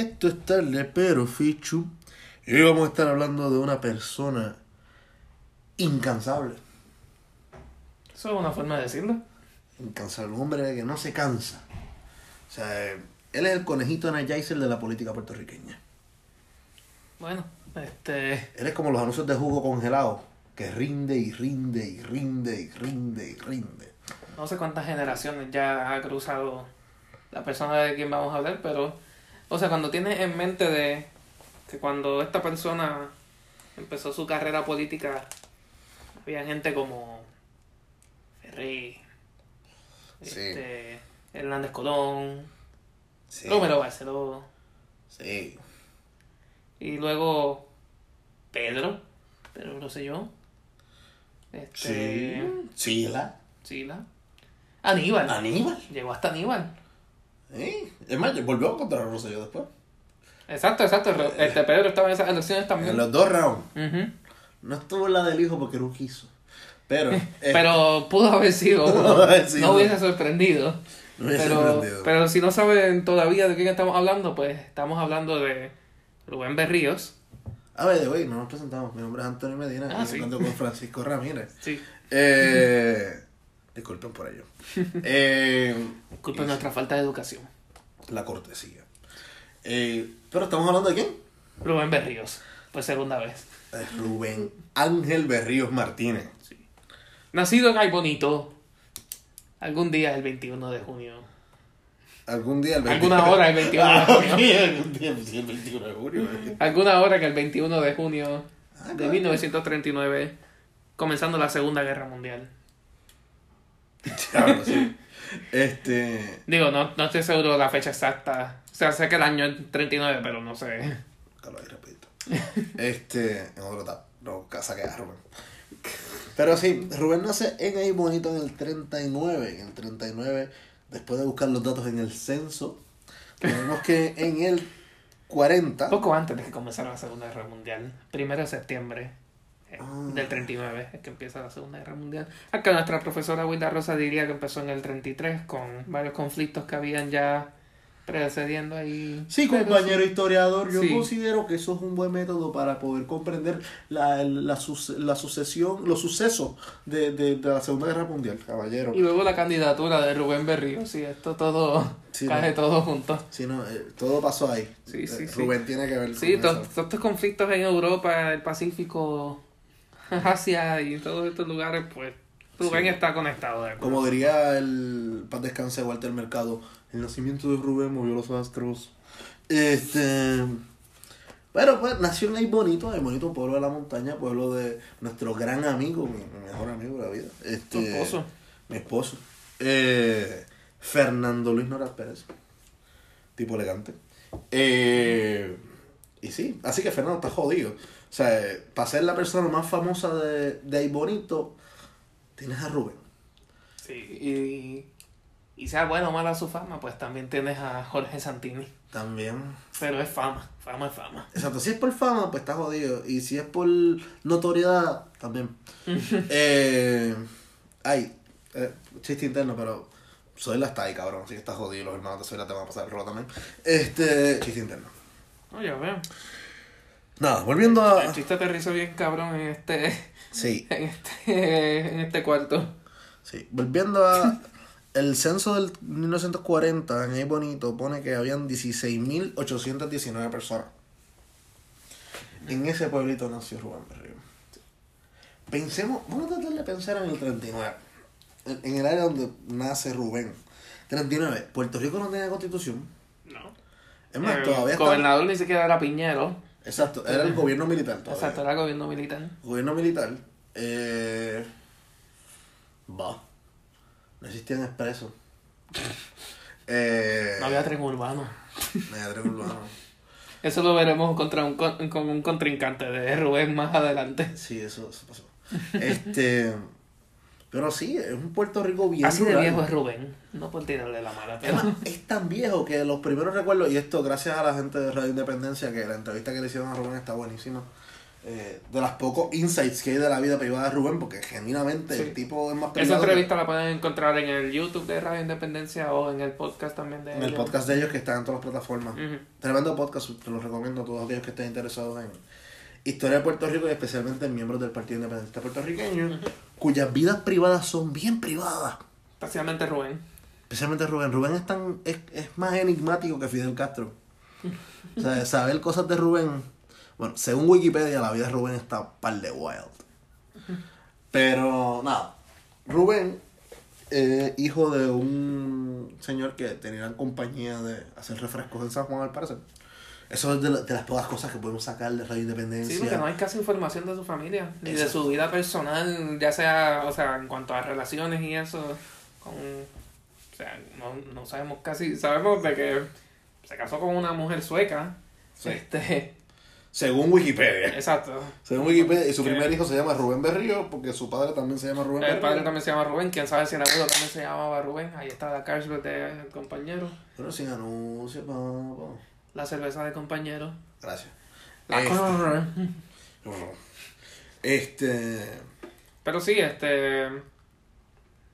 Esto es tarde, pero Fichu. Y hoy vamos a estar hablando de una persona incansable. Eso es una forma de decirlo. Incansable, un hombre que no se cansa. O sea, él es el conejito energizer de la política puertorriqueña. Bueno, este. Él es como los anuncios de jugo congelado, que rinde y rinde y rinde y rinde y rinde. No sé cuántas generaciones ya ha cruzado la persona de quien vamos a hablar, pero. O sea, cuando tienes en mente de que cuando esta persona empezó su carrera política, había gente como Ferrey, Sí. este, Hernández Colón, Sí. Romero Barceló, Sí. y luego Pedro, Pedro Rosselló, este, Sí. Sila. Sila, Aníbal, Aníbal. llegó hasta Aníbal. Sí. Es más, volvió a encontrar a Rosselló después. Exacto, exacto. Ro- Este Pedro estaba en esas elecciones también. En los dos rounds. Ujú. No estuvo en la del hijo porque no quiso. Pero. eh, Pero pudo haber sido Pudo uno. haber sido. No hubiese sorprendido. no hubiese Pero, sorprendido. pero si no saben todavía de quién estamos hablando, pues estamos hablando de Rubén Berríos. A ver, güey, no nos presentamos. Mi nombre es Antonio Medina. Ah, y sí. con Francisco Ramírez. Sí. Eh, disculpen por ello. Eh, Disculpen nuestra falta de educación. La cortesía. Eh, pero estamos hablando de quién? Rubén Berríos, por segunda vez. Eh, Rubén Ángel Berríos Martínez. Nacido en Ay Bonito. Algún día el 21 de junio. Algún día el 20 Alguna hora el 21 de Ah, junio. algún día sí, el 21 de junio. Alguna hora que el 21 de junio Ah, de claro. 1939, comenzando la Segunda Guerra Mundial. Diablo, sí. Este. Digo, no, no estoy seguro de la fecha exacta. O sea, sé que el año es 39, pero no sé. Búscalo ahí rapidito. Este, en otro tab. No, casa que Rubén. Pero sí, Rubén nace en ahí bonito en el 39. En el 39, después de buscar los datos en el censo, tenemos que en el 40. Poco antes de que comenzara la Segunda Guerra Mundial. Primero de septiembre eh, Ah. del 39 es que empieza la Segunda Guerra Mundial. Acá nuestra profesora Wilda Rosa diría que empezó en el 33 con varios conflictos que habían ya precediendo ahí. Sí, compañero historiador, yo Sí. considero que eso es un buen método para poder comprender la, la, la sucesión, los sucesos de, de, de la Segunda Guerra Mundial, caballero. Y luego la candidatura de Rubén Berrío. Sí, esto todo Sí, cae no. todo junto. Sí, no, eh, todo pasó ahí. Sí, sí, Eh, sí. Rubén tiene que ver Sí, todos estos conflictos en Europa, el Pacífico, Asia y todos estos lugares, pues Rubén Sí. está conectado. ¿de? Como diría el paz descanse Walter Mercado, el nacimiento de Rubén movió los astros. Este. Pero pues nació en Ay Bonito, Ay Bonito, pueblo de la montaña, pueblo de nuestro gran amigo, mi, mejor amigo de la vida. Este, Tu esposo. Mi esposo. Eh, Fernando Luis Noras Pérez. Tipo elegante. Eh, y sí, así que Fernando está jodido. O sea, para ser la persona más famosa de, de Ay Bonito, tienes a Rubén. Sí, y, y sea buena o mala su fama, pues también tienes a Jorge Santini. También. Pero es fama, fama es fama. Exacto, si es por fama, pues está jodido. Y si es por notoriedad, también. eh, ay, eh, chiste interno, pero soy la está ahí, cabrón. Así que está jodido. Los hermanos de Soy la te van a pasar el rolo también. Este, chiste interno. No, ya veo. Nada, volviendo a. El chiste aterrizó bien cabrón en este, Sí, en este, en este cuarto. sí. Volviendo a. El censo del 1940 en ahí bonito pone que habían 16.819 personas. En ese pueblito nació Rubén Berrío. Pensemos, vamos a tratar de pensar en el 39. En, en el área donde nace Rubén. 39. Puerto Rico no tenía constitución. No. Es más, el todavía está. gobernador ni siquiera era Piñero. Exacto, era el gobierno militar todavía. Exacto, era gobierno militar. Gobierno militar. Eh, va. No existían expresos. Eh, No había tren urbano. no había tren urbano. Eso lo veremos contra un, con, con un contrincante de Rubén más adelante. Sí, eso, eso pasó. Este. Pero sí, es un Puerto Rico bien. Así de viejo es Rubén. No por tirarle la mala, pero... es tan viejo que los primeros recuerdos, y esto gracias a la gente de Radio Independencia, que la entrevista que le hicieron a Rubén está buenísima. eh, de las pocos insights que hay de la vida privada de Rubén, porque genuinamente Sí. el tipo es más Esa que- entrevista la pueden encontrar en el YouTube de Radio Independencia o en el podcast también de en el podcast de ellos que está en todas las plataformas. Tremendo podcast, te lo recomiendo a todos aquellos que estén interesados en historia de Puerto Rico y especialmente en miembros del Partido Independiente Puertorriqueño, cuyas vidas privadas son bien privadas. Especialmente Rubén. Especialmente Rubén. Rubén es, tan, es, es más enigmático que Fidel Castro. O sea, saber cosas de Rubén. Bueno, según Wikipedia, la vida de Rubén está par de wild. Pero nada, Rubén, eh, hijo de un señor que tenía compañía de hacer refrescos en San Juan, al parecer. Eso es de, la- de las pocas cosas que podemos sacar de Radio Independencia. Sí, porque no hay casi información de su familia, ni de su vida personal, ya sea, o sea, en cuanto a relaciones y eso, con, o sea, no, no sabemos casi, sabemos de que se casó con una mujer sueca, Sí. este, Según Wikipedia. exacto, Según Wikipedia, y su primer hijo se llama Rubén Berrío, porque su padre también se llama Rubén el Berrío. padre también se llama Rubén, quién sabe si el abuelo también se llamaba Rubén, ahí está la Carlsberg de compañero, Pero sin anuncio, papá. La cerveza de compañero, Gracias. la Este, este. Pero sí, este.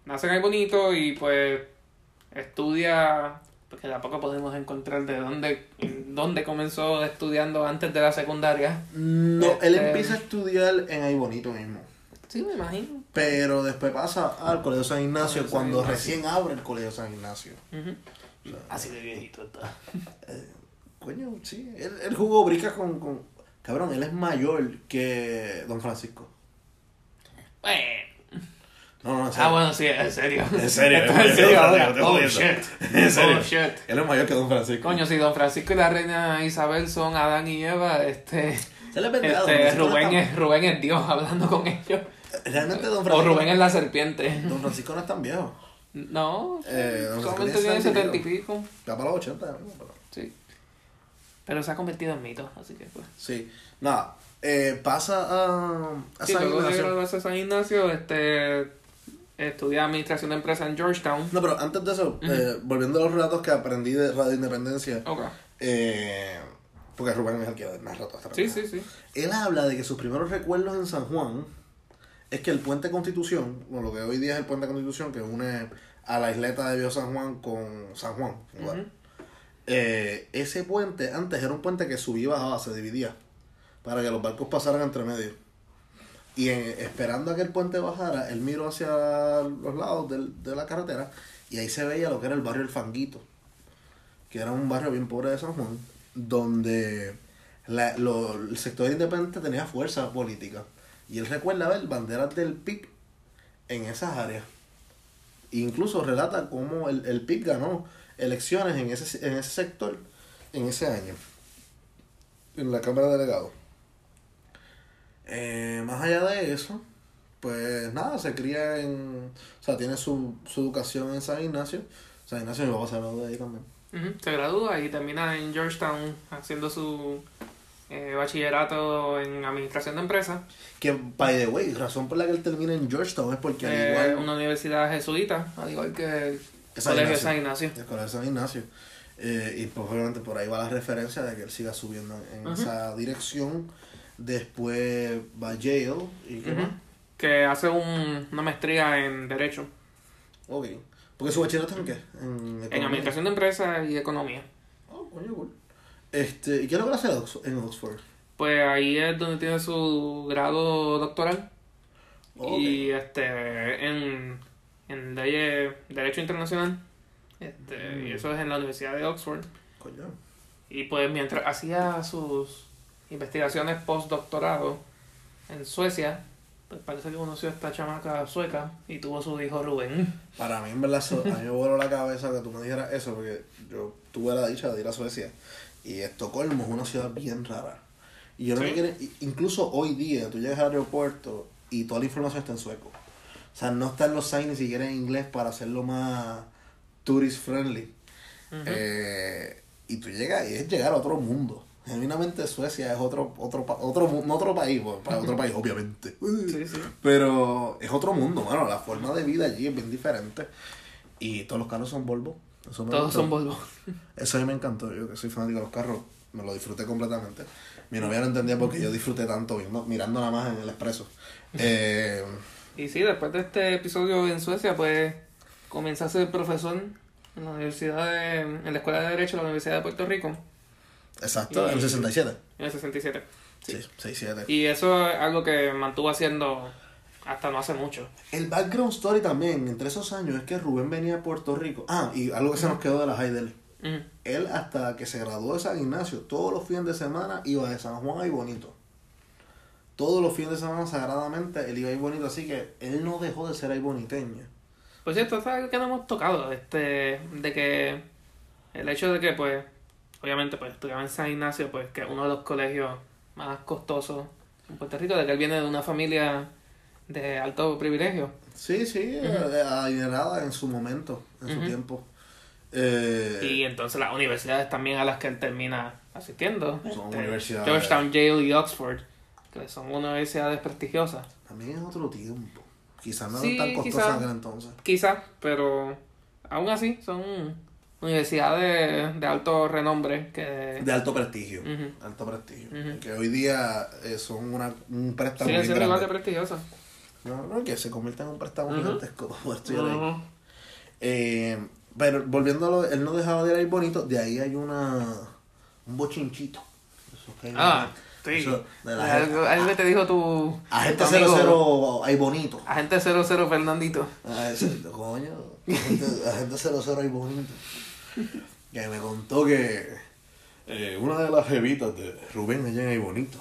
Nacen ahí bonito y pues estudia. Porque tampoco podemos encontrar de dónde, dónde comenzó estudiando antes de la secundaria. No, él Este- empieza a estudiar en ahí bonito mismo. Sí, me imagino. Pero después pasa al Colegio San Ignacio Colegio San cuando Ignacio. recién abre el Colegio San Ignacio. Así de viejito está. Coño, sí. Él, él jugó bricas con, con. Cabrón, él es mayor que Don Francisco. Bueno. No, no, en Ah, serio. bueno, sí, en serio. En serio, en en serio serio, ahora. Oh, shit. En serio. Oh, shit. Él es mayor que Don Francisco. Coño, si Don Francisco y la reina Isabel son Adán y Eva, este, Él es verdad, Don este no Rubén, tan- es, Rubén es Dios hablando con ellos. Realmente Don O Francisco. Rubén es la serpiente. Don Francisco no es tan viejo. No, Eh, solamente tiene setenta y pico. Ya para los 80, ¿no? Sí. Pero se ha convertido en mito, así que pues. Sí. Nada. Eh, pasa a, a Sí, San luego de Ignacio. a San Ignacio, este, estudia administración de empresas en Georgetown. No, pero antes de eso, eh, volviendo a los relatos que aprendí de Radio Independencia, Ok. eh, porque Rubén es el que narra toda esta Sí, sí, sí. Él habla de que sus primeros recuerdos en San Juan es que el puente Constitución, bueno, lo que hoy día es el puente Constitución, que une a la isleta de Viejo San Juan con San Juan, igual. Ujú. Eh, ese puente antes era un puente que subía y bajaba, se dividía, para que los barcos pasaran entre medio. Y esperando a que el puente bajara, él miró hacia los lados del- de la carretera y ahí se veía lo que era el barrio El Fanguito, que era un barrio bien pobre de San Juan, donde la- lo- el sector independiente tenía fuerza política. Y él recuerda ver banderas del PIC en esas áreas. Incluso relata cómo el, el PIC ganó elecciones en ese, en ese sector en ese año, en la Cámara de Delegados. Eh, más allá de eso, pues nada, se cría en. O sea, tiene su, su educación en San Ignacio. San Ignacio mi papá se graduó de ahí también. Se gradúa y termina en Georgetown haciendo su eh, bachillerato en administración de empresas. Que, by the way, razón por la que él termina en Georgetown es porque al Eh, igual. una universidad jesuita, al igual que el San Colegio Ignacio. San Ignacio. El Colegio San Ignacio. Eh, y pues obviamente por ahí va la referencia de que él siga subiendo en esa dirección. Después va Yale. ¿Y qué más? Que hace un- una maestría en Derecho, Ok. Porque su bachillerato en qué? En. Administración de Empresas y Economía. Oh, coño, cool. Este, ¿Y qué es lo que hace Ox- en Oxford? Pues ahí es donde tiene su grado doctoral. Ok. Y este en, en leyes, Derecho Internacional. Este, Mm. Y eso es en la Universidad de Oxford. Coño. Y pues mientras hacía sus investigaciones postdoctorado en Suecia, pues parece que conoció a esta chamaca sueca y tuvo su hijo Rubén. Para mí, en verdad, a mí me voló la cabeza que tú me dijeras eso, porque yo tuve la dicha de ir a Suecia. Y Estocolmo es una ciudad bien rara. Y yo no Sí. me quiero- incluso hoy día, tú llegas al aeropuerto y toda la información está en sueco. O sea, no están los signs ni siquiera en inglés para hacerlo más tourist friendly. Eh, y tú llegas y es llegar a otro mundo. Genuinamente Suecia es otro, otro, otro, no otro país, para otro país, obviamente. Sí, sí. Pero es otro mundo, mano. La forma de vida allí es bien diferente. Y todos los carros son Volvo. Eso me Todos gustó. son Volvo. Eso a mí me encantó. Yo que soy fanático de los carros. me lo disfruté completamente. Mi novia no entendía porque yo disfruté tanto viendo, mirando nada más en el expreso. Eh, Y sí, después de este episodio en Suecia, pues comienza a ser profesor en la Universidad de, en la Escuela de Derecho de la Universidad de Puerto Rico exacto, en el Y- 67. en el 67. Sí, 67. Y eso es algo que mantuvo haciendo hasta no hace mucho. El background story también, entre esos años, es que Rubén venía a Puerto Rico. Ah, y algo que se nos quedó de la high de él. Ujú. Él, hasta que se graduó de San Ignacio, todos los fines de semana iba de San Juan a Bonito. Todos los fines de semana, sagradamente, él iba a Bonito. Así que él no dejó de ser boniteño. Por cierto, es algo que no hemos tocado, este, de que el hecho de que, pues, obviamente, pues, estudiaba en San Ignacio, pues, que es uno de los colegios más costosos en Puerto Rico, de que él viene de una familia de alto privilegio. Sí, sí, eh, adinerada en su momento, en su tiempo. Eh, Y entonces las universidades también a las que él termina asistiendo. Son este, universidades. Georgetown, Yale y Oxford, que son universidades prestigiosas. También es otro tiempo. Quizás no Sí, eran tan costosas en entonces. Quizás, pero aún así son universidades de alto renombre que De alto prestigio. Alto prestigio. Que hoy día eh, son una, un préstamo bien siendo igual de prestigiosas. No, no, que se convierta en un préstamo gigantesco para poder estudiar ahí. Ujú. Eh, pero volviendo a lo, él no dejaba de ir ahí bonito, de ahí hay una un bochinchito. Eso que hay- Ah, sí. eso de la Algo, algo que te dijo tu Agente tu amigo, 00 ahí bonito. Agente 00 Fernandito. Ah, ese, coño, agente, agente 00 ahí bonito. Que me contó que eh, una de las jevitas de Rubén allá en ahí bonito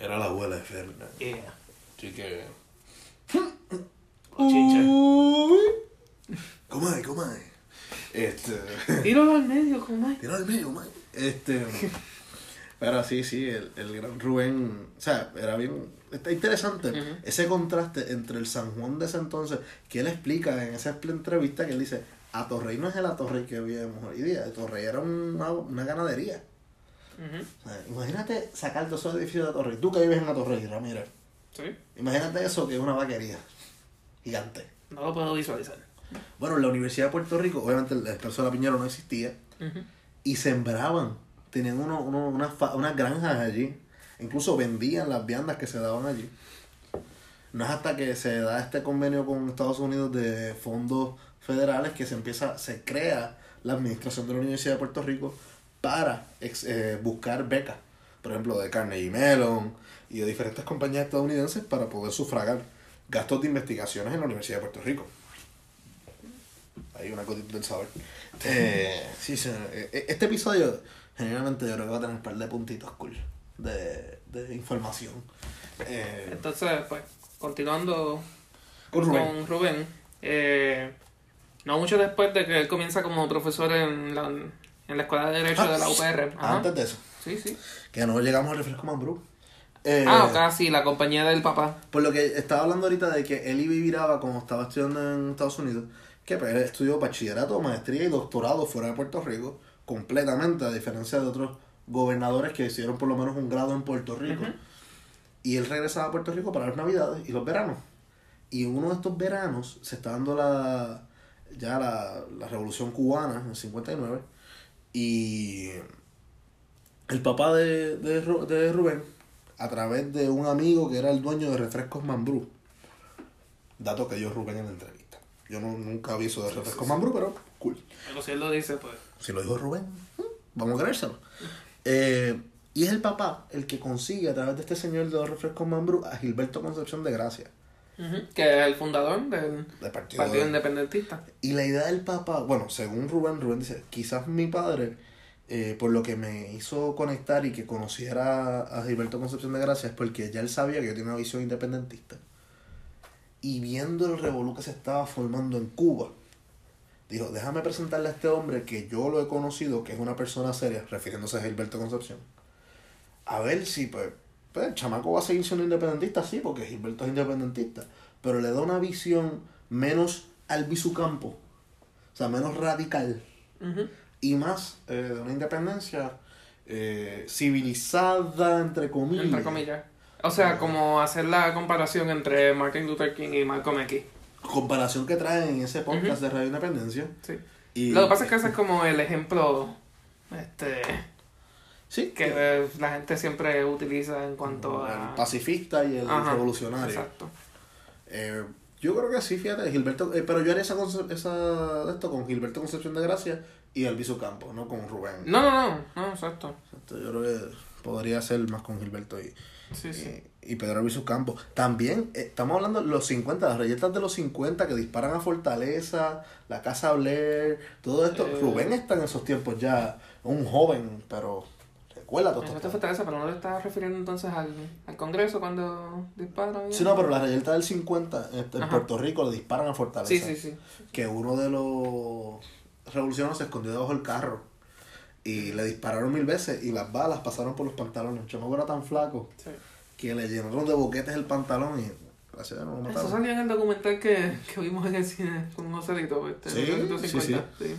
era la abuela de Fernando. Yeah. Así que. ¿Cómo es? Este. Tíralo al medio, ¿cómo es? Tira al medio, man. Este. Pero sí, sí, el, el gran Rubén. O sea, era bien. Está interesante ese contraste entre el San Juan de ese entonces, que él explica en esa entrevista que él dice: Atorrey no es el Atorrey que vivimos hoy día. Atorrey era una, una ganadería. O sea, imagínate sacar esos edificios de Atorrey. Tú que vives en Atorrey, Ramírez. Sí. Imagínate eso que es una vaquería gigante. No lo puedo visualizar. Bueno, en la Universidad de Puerto Rico, obviamente el expreso de la Piñera no existía. Y sembraban. Tenían uno, uno- unas, granjas allí. Incluso vendían las viandas que se daban allí. No es hasta que se da este convenio con Estados Unidos de fondos federales que se empieza, se crea la administración de la Universidad de Puerto Rico para ex- eh, buscar becas. Por ejemplo, de Carnegie Mellon y de diferentes compañías estadounidenses para poder sufragar gastos de investigaciones en la Universidad de Puerto Rico. Hay una cosita del saber. Eh, sí, sí, eh, Este episodio, generalmente yo creo que va a tener un par de puntitos cool de, de información. Eh, Entonces, pues, continuando con Rubén. con Rubén, eh, no mucho después de que él comienza como profesor en la, en la Escuela de Derecho de la UPR. Ajá. Antes de eso, Sí, sí. que no llegamos al refresco Mambrú. Eh, Ah, casi, la compañía del papá. Por lo que estaba hablando ahorita de que él viviraba como estaba estudiando en Estados Unidos, que pues, él estudió bachillerato, maestría y doctorado fuera de Puerto Rico, completamente, a diferencia de otros gobernadores que hicieron por lo menos un grado en Puerto Rico. Y él regresaba a Puerto Rico para las navidades y los veranos. Y uno de estos veranos se está dando la ya la, la revolución cubana en el 59 y el papá de, de, de Rubén a través de un amigo que era el dueño de Refrescos Mambrú dato que dio Rubén en la entrevista yo no, nunca vi eso de Refrescos Mambrú pero cool Pero si él lo dice, pues. si lo dijo Rubén, mm, vamos a creérselo. Eh, y es el papá el que consigue a través de este señor de los refrescos Mambrú a Gilberto Concepción de Gracia. Que es el fundador del Del partido. Partido de- Independentista. Y la idea del papá, bueno, según Rubén, Rubén dice, quizás mi padre, eh, por lo que me hizo conectar y que conociera a Gilberto Concepción de Gracia, es porque ya él sabía que yo tenía una visión independentista. Y viendo el revolú que se estaba formando en Cuba, dijo, déjame presentarle a este hombre que yo lo he conocido, que es una persona seria, refiriéndose a Gilberto Concepción. A ver si, pues, pues, el chamaco va a seguir siendo independentista, sí, porque Gilberto es independentista. Pero le da una visión menos albisucampo, o sea, menos radical Ujú. y más eh, de una independencia eh, civilizada, entre comillas. Entre comillas. O sea, como hacer la comparación entre Martin Luther King y Malcolm X. Comparación que trae en ese podcast Ujú. de Radio Independencia. Sí. Y, Lo que pasa es que ese es como el ejemplo este Sí, que eh, la gente siempre utiliza en cuanto el a... pacifista y el Ajá, revolucionario. Exacto. Eh, yo creo que sí, fíjate, Gilberto, eh, pero yo haría esa, esa esto con Gilberto Concepción de Gracia y Elviso Campos, no con Rubén. No, no, no, no, exacto. Exacto, Yo creo que podría ser más con Gilberto y, Sí, sí. y, y Pedro Elviso Campos. También eh, estamos hablando de los 50, las reyetas de los 50 que disparan a Fortaleza, la Casa Blair, todo esto. Eh. Rubén está en esos tiempos ya un joven, pero recuerda todo esto. fortaleza, pero no te estás refiriendo entonces al, al Congreso cuando disparan. Sí, no, pero la reyerta del 50 en, en Ajá. Puerto Rico le disparan a Fortaleza. Sí, sí, sí. que uno de los revolucionarios se escondió debajo del carro y le dispararon mil veces y las balas pasaron por los pantalones. El chamaco era tan flaco sí. que le llenaron de boquetes el pantalón y gracias a Dios no lo Eso mataron. salió en el documental que, que vimos en el cine con Joselito, este, Sí, 1950. Sí,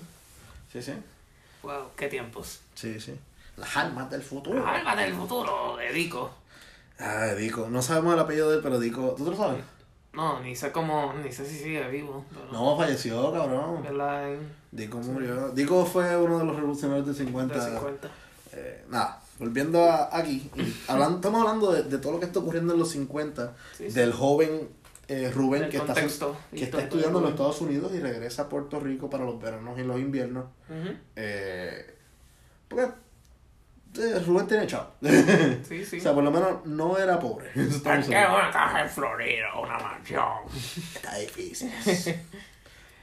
Sí, sí. Wow, qué tiempos. Sí, sí. Las almas del futuro. Alma del futuro, de Dico. Ah, Dico. No sabemos el apellido de él, pero Dico. ¿Tú te lo sabes? No, ni sé cómo, ni sé si sigue vivo. Pero, No, falleció, cabrón. ¿Verdad? Dico murió. Dico fue uno de los revolucionarios del 50. de 50. Eh, nada, volviendo a aquí, hablando, estamos hablando de, de todo lo que está ocurriendo en los 50, Sí, sí. del joven eh, Rubén El que está, que está estudiando en los Estados Unidos y regresa a Puerto Rico para los veranos y los inviernos. Eh, porque Rubén tiene chavo. Sí, sí. O sea, por lo menos no era pobre. Eso ¿Por qué una casa en Florida, una mansión? Está difícil.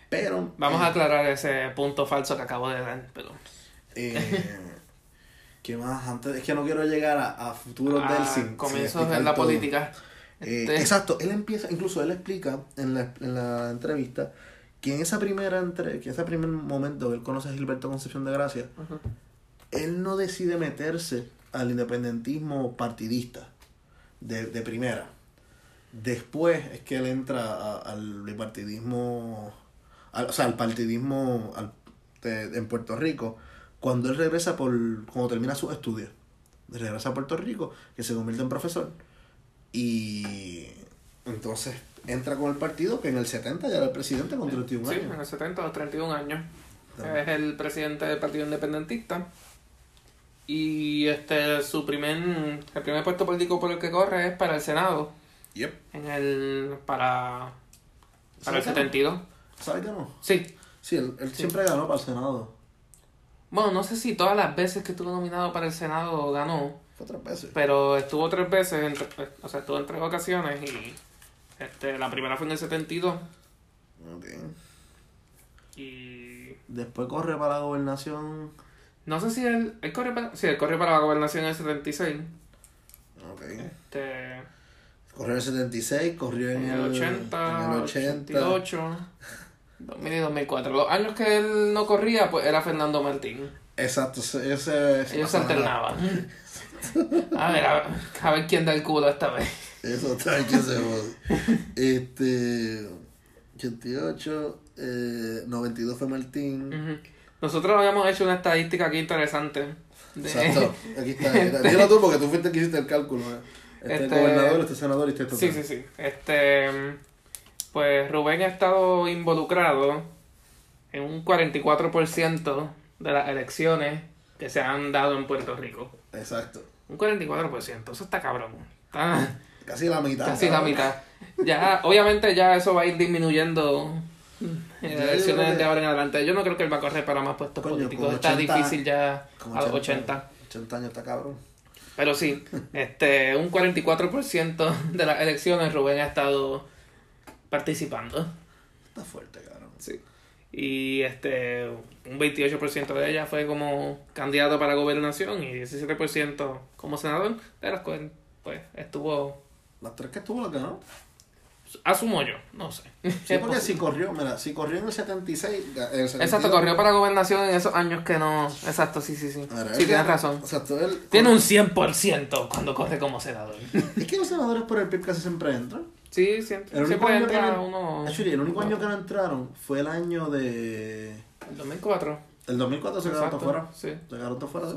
Pero. Vamos eh, a aclarar ese punto falso que acabo de dar, pero... eh, ¿Qué más? Antes, es que no quiero llegar a, a futuros a del sin- Ah, comienzos en la todo. política. Eh, Este, Exacto, él empieza, incluso él explica en la, en la entrevista que en esa primera entre, que ese primer momento él conoce a Gilberto Concepción de Gracia, Ujú. Él no decide meterse al independentismo partidista de, de primera. Después es que él entra a- al bipartidismo, al- o sea, al partidismo al- de- en Puerto Rico, cuando él regresa por, cuando termina sus estudios. Regresa a Puerto Rico, que se convierte en profesor. Y entonces entra con el partido, que en el 70 ya era el presidente con 31 Sí, años. en el 70 o 31 años. También. Es el presidente del Partido Independentista. Y este su primer el primer puesto político por el que corre es para el Senado. Yep. En el para para el ¿Sabes que no? 72. ¿Sabes que no? Sí. Sí, él, él siempre ganó para el Senado. Bueno, no sé si todas las veces que estuvo nominado para el Senado ganó, Fue tres veces. pero estuvo tres veces, en tre- o sea, estuvo en tres ocasiones y este la primera fue en el 72 Ok. y Después corre para la gobernación. No sé si él, él corre para, sí, él corre para la gobernación en el 76. Ok. Este, Corrió en el 76, corrió en, En el 80, en el 80. 88, 2000 y 2004. Los años que él no corría, pues era Fernando Martín. Exacto, ese, ese Ellos se alternaban. A ver, a ver, a ver quién da el culo esta vez. Eso está que se. Este. 88, eh, 92 fue Martín. Ujú. Nosotros habíamos hecho una estadística aquí interesante. de- Exacto, aquí está. Era- Dilo tú porque tú fuiste el que hiciste el cálculo. ¿eh? Este, Este- gobernador, este senador y este Sí, sí, sí. Este, pues Rubén ha estado involucrado en un 44% de las elecciones que se han dado en Puerto Rico. Exacto. Un 44%, eso está cabrón. Está Casi la mitad. casi la mitad. Ya, obviamente ya eso va a ir disminuyendo en las elecciones que- de ahora en adelante. Yo no creo que él va a correr para más puestos Coño, políticos. Está 80 difícil ya a los 80. 80 años está cabrón. Pero sí, este, un 44% de las elecciones Rubén ha estado participando. Está fuerte, cabrón. Sí. Y este, un 28% de ella fue como candidato para gobernación y 17% como senador. De las cuales, pues, estuvo, Las tres que estuvo las ganó. Asumo yo, no sé. Sí, Es porque posible. si corrió, mira, si corrió en el 76. ga- en el 72, Exacto, corrió para gobernación en esos años que no... Exacto, sí, sí, sí. Sí, tienes razón. Exacto, él. Tiene un 100% cuando corre como senador. Es que los senadores por el PIB casi siempre entran. Sí, siempre, El único siempre año que uno... Actually, el único año que no entraron fue el año de. El 2004. El 2004 se quedaron todos fuera. Sí. Se quedaron todos fuera. Sí.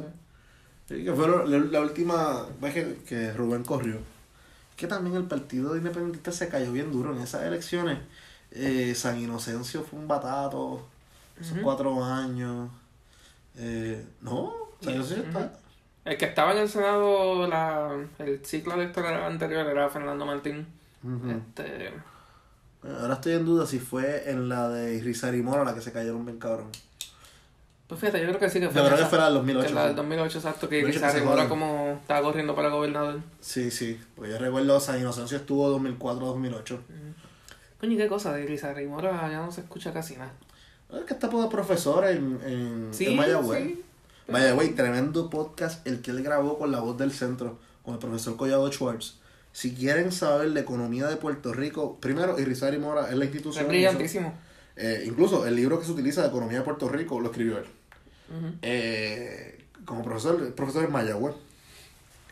Sí, que fue la, la última vez que, que Rubén corrió. Que también el partido independentista se cayó bien duro en esas elecciones. Eh, San Inocencio fue un batato. Esos cuatro años. Eh, no, San Inocencio está. El que estaba en el Senado la, el ciclo electoral anterior era Fernando Martín. Este, Ahora estoy en duda si fue en la de Rizar y Mora la que se cayeron bien cabrón. Pues fíjate, yo creo que sí que Yo fue. creo que fue la del 2008. que la del sí. 2008, exacto, que 2008 que se Mora jodió. como estaba corriendo para gobernador. Sí, sí. Porque yo recuerdo San Inocencio estuvo 2004-2008. Coño, ¿y qué cosa de Rizarri Mora ya no se escucha casi nada. Es que está de profesor en, en, Sí, en Mayagüez. sí. Mayagüez, tremendo podcast el que él grabó con la voz del centro, con el profesor Collado Schwartz. Si quieren saber la economía de Puerto Rico, primero, Irizarry Mora es la Es institución. brillantísimo. Eh, incluso el libro que se utiliza de economía de Puerto Rico lo escribió él. Eh, como profesor, profesor en Mayagüez.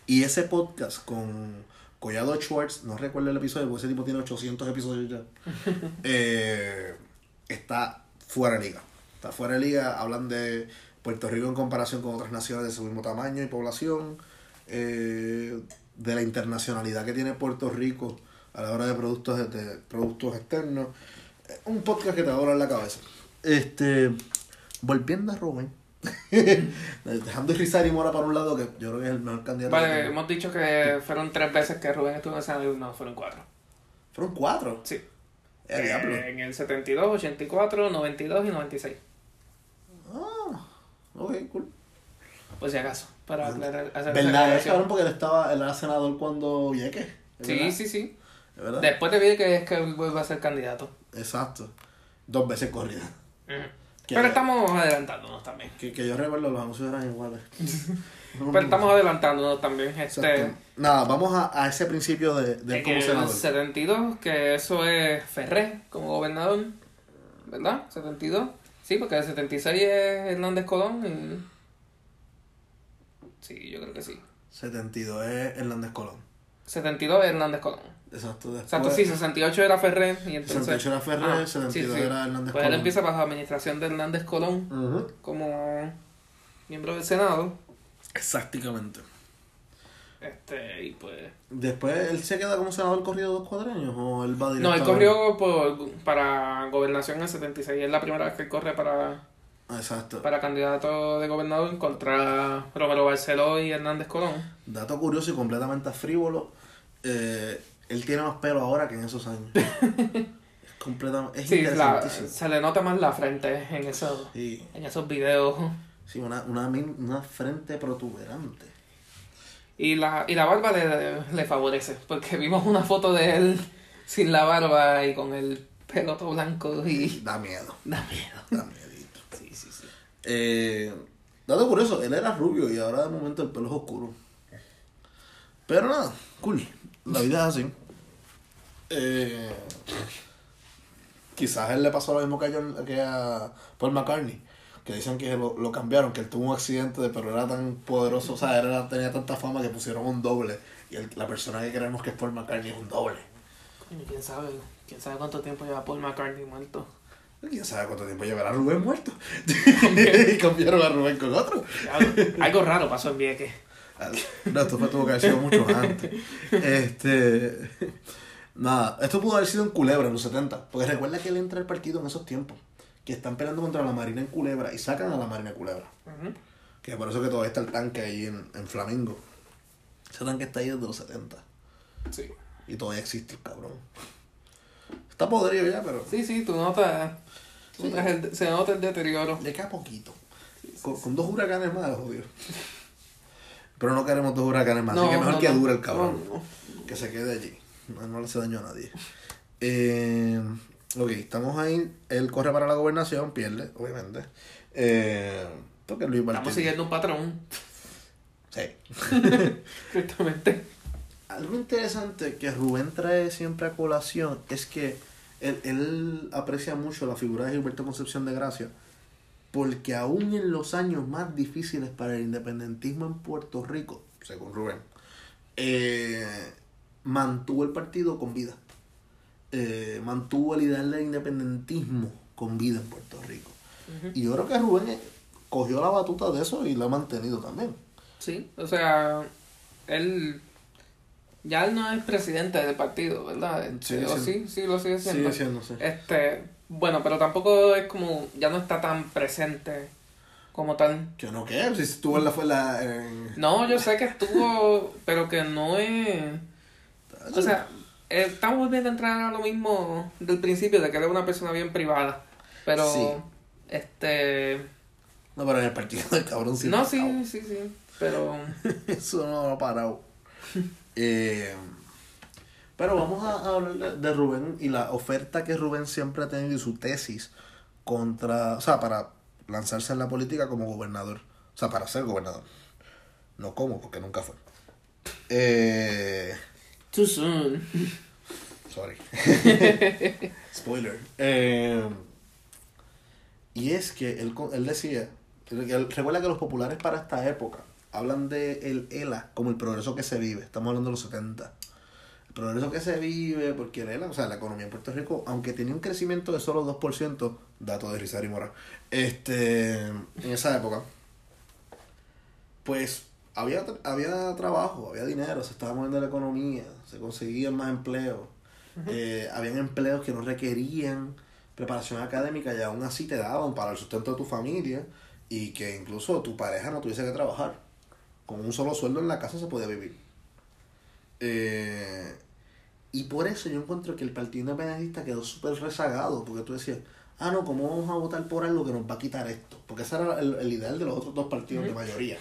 Y ese podcast con Collado Schwartz, no recuerdo el episodio, porque ese tipo tiene 800 episodios ya. eh, está fuera de liga. Está fuera de liga. Hablan de Puerto Rico en comparación con otras naciones de su mismo tamaño y población. eh, de la internacionalidad que tiene Puerto Rico a la hora de productos, de, productos externos. Un podcast que te va a volar la cabeza. Este, volviendo a Rubén. Dejando Rizar y Mora para un lado, que yo creo que es el mejor candidato. Vale, hemos dicho que fueron tres veces que Rubén estuvo en el Senado y no, fueron cuatro. Fueron cuatro. Sí. Eh, diablo. Eh, en el 72, 84, 92 y 96. Ah, ok, cool. Por si acaso, para aclarar. hacer ¿Verdad? Es cabrón porque él estaba, él era senador cuando Vieques. ¿es Sí, verdad? sí, sí. ¿Es verdad? Después te vi que es que él vuelve a ser candidato. Exacto. Dos veces corrida. Ujú. Que- Pero estamos adelantándonos también. Que, que yo recuerdo, los anuncios eran iguales. Pero estamos adelantándonos también. Este. Nada, vamos a, a ese principio de, de como senador. 72, que eso es Ferré como gobernador. ¿Verdad? 72. Sí, porque el 76 es Hernández Colón. y- Sí, yo creo que sí. 72 es Hernández Colón. 72 es Hernández Colón. Exacto. Después, Exacto, sí, 68 era Ferré y entonces... 68 era Ferré, Ah, 72 era Hernández Pues Colón. él empieza bajo la administración de Hernández Colón como miembro del Senado. Exactamente. Este, y pues... Después él se queda como senador corrido dos cuadreños o él va No, él corrió por, para gobernación en el 76. Es la primera vez que él corre para, Exacto. para candidato de gobernador contra Romero Barceló y Hernández Colón. Dato curioso y completamente frívolo. eh, él tiene más pelo ahora que en esos años. es completamente. Es Sí, la- se le nota más la frente en esos, Sí, en esos videos. sí, una, una, una frente protuberante. Y la, y la barba le, le favorece, porque vimos una foto de él sin la barba y con el pelo todo blanco y Da miedo, da miedo. da miedito. Sí, sí, sí. Eh, dato curioso, él era rubio y ahora de momento el pelo es oscuro. Pero nada, cool. La vida es así. Eh, quizás él le pasó lo mismo que a, John- que a Paul McCartney. Que dicen que lo, lo cambiaron, que él tuvo un accidente, de- pero era tan poderoso, o sea, era, tenía tanta fama que pusieron un doble. Y el- la persona que creemos que es Paul McCartney es un doble. Quién sabe, quién sabe cuánto tiempo lleva Paul McCartney muerto. ¿Quién sabe cuánto tiempo llevará Rubén muerto? y cambiaron a Rubén con otro. Algo, algo raro pasó en Vieques. No, esto fue, tuvo que haber sido mucho antes. Este. Nada, esto pudo haber sido en Culebra en los 70. Porque recuerda que él entra al partido en esos tiempos. Que están peleando contra la Marina en Culebra y sacan a la Marina en Culebra. Que por eso que todavía está el tanque ahí en, en Flamingo. Ese tanque está ahí desde los 70. Sí. Y todavía existe el cabrón. Está podrido ya, pero Sí, sí, tú notas. tú Sí. notas el- se nota el deterioro. le queda poquito. Con, con dos huracanes más, jodido. Pero no queremos dos huracanes más, así que mejor que dure el cabrón. No, no. Que se quede allí. No, no le hace daño a nadie. Eh, ok, estamos ahí. Él corre para la gobernación, pierde, obviamente. Eh, porque Luis Estamos siguiendo un patrón, Sí. ciertamente. Algo interesante que Rubén trae siempre a colación es que él, él aprecia mucho la figura de Gilberto Concepción de Gracia. Porque aún en los años más difíciles para el independentismo en Puerto Rico, según Rubén, eh, mantuvo el partido con vida. Eh, mantuvo el ideal del independentismo con vida en Puerto Rico. Y yo creo que Rubén eh, cogió la batuta de eso y lo ha mantenido también. Sí, o sea, él. Ya él no es presidente del partido, ¿verdad? Sí, o sí. sí, sí, lo sigue siendo. Sigue siendo, sí. Este, bueno, pero tampoco es como, ya no está tan presente como tal. Yo no qué, si estuvo en la... Fue la en- No, yo sé que estuvo, pero que no es... O sea, estamos volviendo a entrar a lo mismo del principio, de que era una persona bien privada. Pero, Sí. este... No, pero en el partido del cabrón sí. No, sí, sí, sí. Pero, Eso no ha parado. Eh, pero vamos a, a hablar de, Rubén y la oferta que Rubén siempre ha tenido y su tesis contra, o sea, para lanzarse en la política como gobernador. O sea, para ser gobernador. No como, porque nunca fue. Eh, too soon. sorry. Spoiler. Eh, y es que él, él decía, él- recuerda que los populares para esta época hablan de el ELA como el progreso que se vive. Estamos hablando de los 70. Progreso que se vive, porque o sea, la economía en Puerto Rico, aunque tenía un crecimiento de solo 2%, dato de Rizar y Mora, este, en esa época, pues había, había trabajo, había dinero, se estaba moviendo la economía, se conseguían más empleos, eh, habían empleos que no requerían preparación académica y aún así te daban para el sustento de tu familia y que incluso tu pareja no tuviese que trabajar. Con un solo sueldo en la casa se podía vivir. Eh, y por eso yo encuentro que el Partido Independentista quedó súper rezagado, porque tú decías, ah, no, ¿cómo vamos a votar por algo que nos va a quitar esto? Porque ese era el, el ideal de los otros dos partidos de mayoría,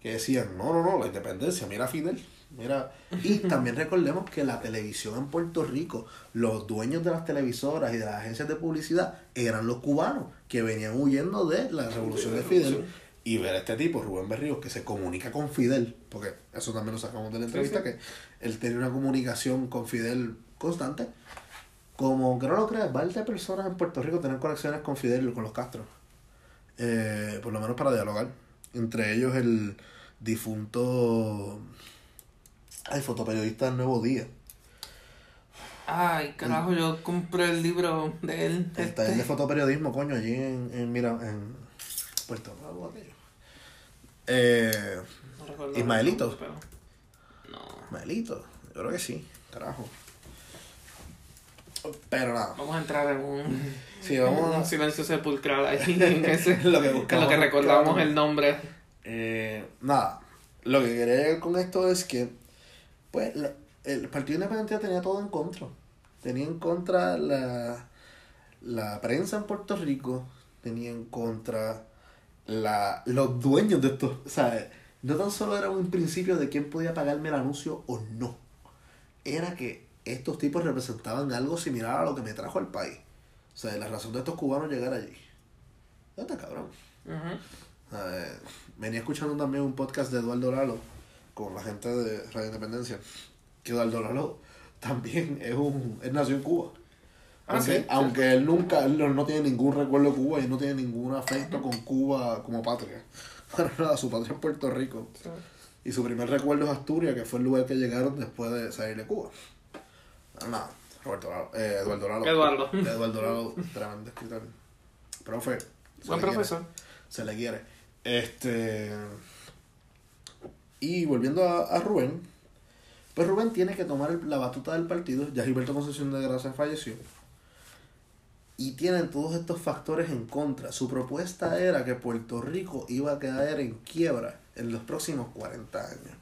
que decían, no, no, no, la independencia, mira a Fidel, mira. Y también recordemos que la televisión en Puerto Rico, los dueños de las televisoras y de las agencias de publicidad eran los cubanos, que venían huyendo de la revolución de Fidel. Y ver a este tipo, Rubén Berríos, que se comunica con Fidel, porque eso también lo sacamos de la entrevista, sí. que él tenía una comunicación con Fidel constante. Como aunque no lo creas, varias personas en Puerto Rico tienen conexiones con Fidel y con los Castro. Eh, por lo menos para dialogar. Entre ellos el difunto. Ay, fotoperiodista del Nuevo Día. Ay, carajo, yo compré el libro de él. El este. taller de fotoperiodismo, coño, allí en, en, mira, en Puerto Rico. Eh, No recuerdo el Ismaelito. nombre, pero- No. Maelito, yo creo que sí, carajo. Pero nada, Vamos a entrar en un, Sí, en vamos a- un silencio sepulcral ahí en ese. Lo que en buscamos, lo que recordamos el nombre. Eh, nada, lo que quería llegar con esto es que, pues, la- el Partido Independiente tenía todo en contra. Tenía en contra la, la prensa en Puerto Rico, tenía en contra la, los dueños de estos. O sea, no tan solo era un principio de quién podía pagarme el anuncio o no, era que estos tipos representaban algo similar a lo que me trajo al país. O sea, la razón de estos cubanos llegar allí. ¿Dónde cabrón? Ujú. Eh, venía escuchando también un podcast de Eduardo Lalo con la gente de Radio Independencia. Que Eduardo Lalo también es un. Él nació en Cuba. Ah, aunque, sí, él nunca, él no, tiene ningún recuerdo de Cuba y no tiene ningún afecto con Cuba como patria. Para nada, su patria es Puerto Rico. Sí. Y su primer recuerdo es Asturias, que fue el lugar que llegaron después de salir de Cuba. Nada, Roberto eh, Eduardo Lalo. Eduardo. Eduardo Lalo, tremendo escritor. Profe. Buen quiere profesor. se le quiere. Este. Y volviendo a, a Rubén, pues Rubén tiene que tomar el- la batuta del partido. Ya Gilberto Concepción de Gracia falleció. Y tienen todos estos factores en contra. Su propuesta era que Puerto Rico iba a caer en quiebra en los próximos 40 años.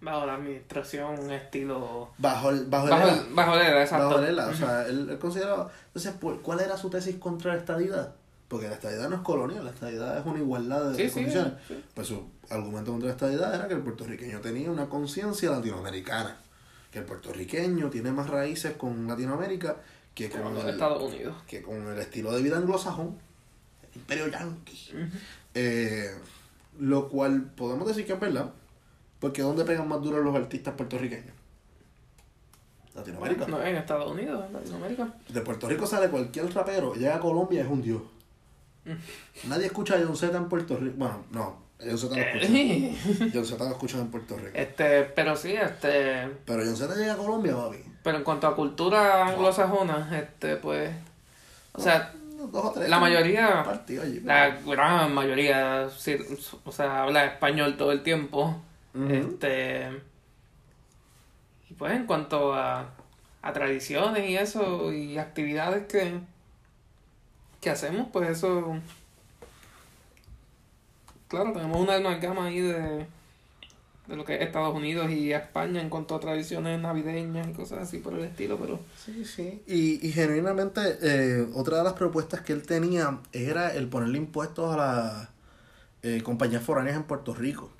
Bajo la administración, un estilo. Bajo el, bajo el Bajo, el, bajo el ELA, exacto. Bajo el o sea, él, él consideraba... Entonces, ¿por- ¿cuál era su tesis contra la estadidad? Porque la estadidad no es colonia, la estadidad es una igualdad de, Sí, de sí, condiciones. sí. Pues su argumento contra la estadidad era que el puertorriqueño tenía una conciencia latinoamericana. Que el puertorriqueño tiene más raíces con Latinoamérica que con, el, Estados Unidos. que con el estilo de vida anglosajón, el imperio yanqui. Eh, lo cual podemos decir que es verdad, porque ¿dónde pegan más duro los artistas puertorriqueños? Latinoamérica. No, en Estados Unidos, en Latinoamérica. De Puerto Rico sale cualquier rapero, llega a Colombia es un dios. Nadie escucha a John Z en Puerto Rico. Bueno, no, John Z lo escucha. Eh, John Z lo escuchan en Puerto Rico. este, pero sí, este. Pero John Z llega a Colombia, papi. Pero en cuanto a cultura anglosajona, este, pues. O sea, Dos o tres. la mayoría. Allí. La gran mayoría, sí, o sea, habla español todo el tiempo. Este. Y pues en cuanto a, a tradiciones y eso, y actividades que, que hacemos, pues eso claro, tenemos una amalgama ahí de, de lo que es Estados Unidos y España en cuanto a tradiciones navideñas y cosas así por el estilo, pero Sí, sí. Y, y genuinamente, eh, otra de las propuestas que él tenía era el ponerle impuestos a las eh, compañías foráneas en Puerto Rico,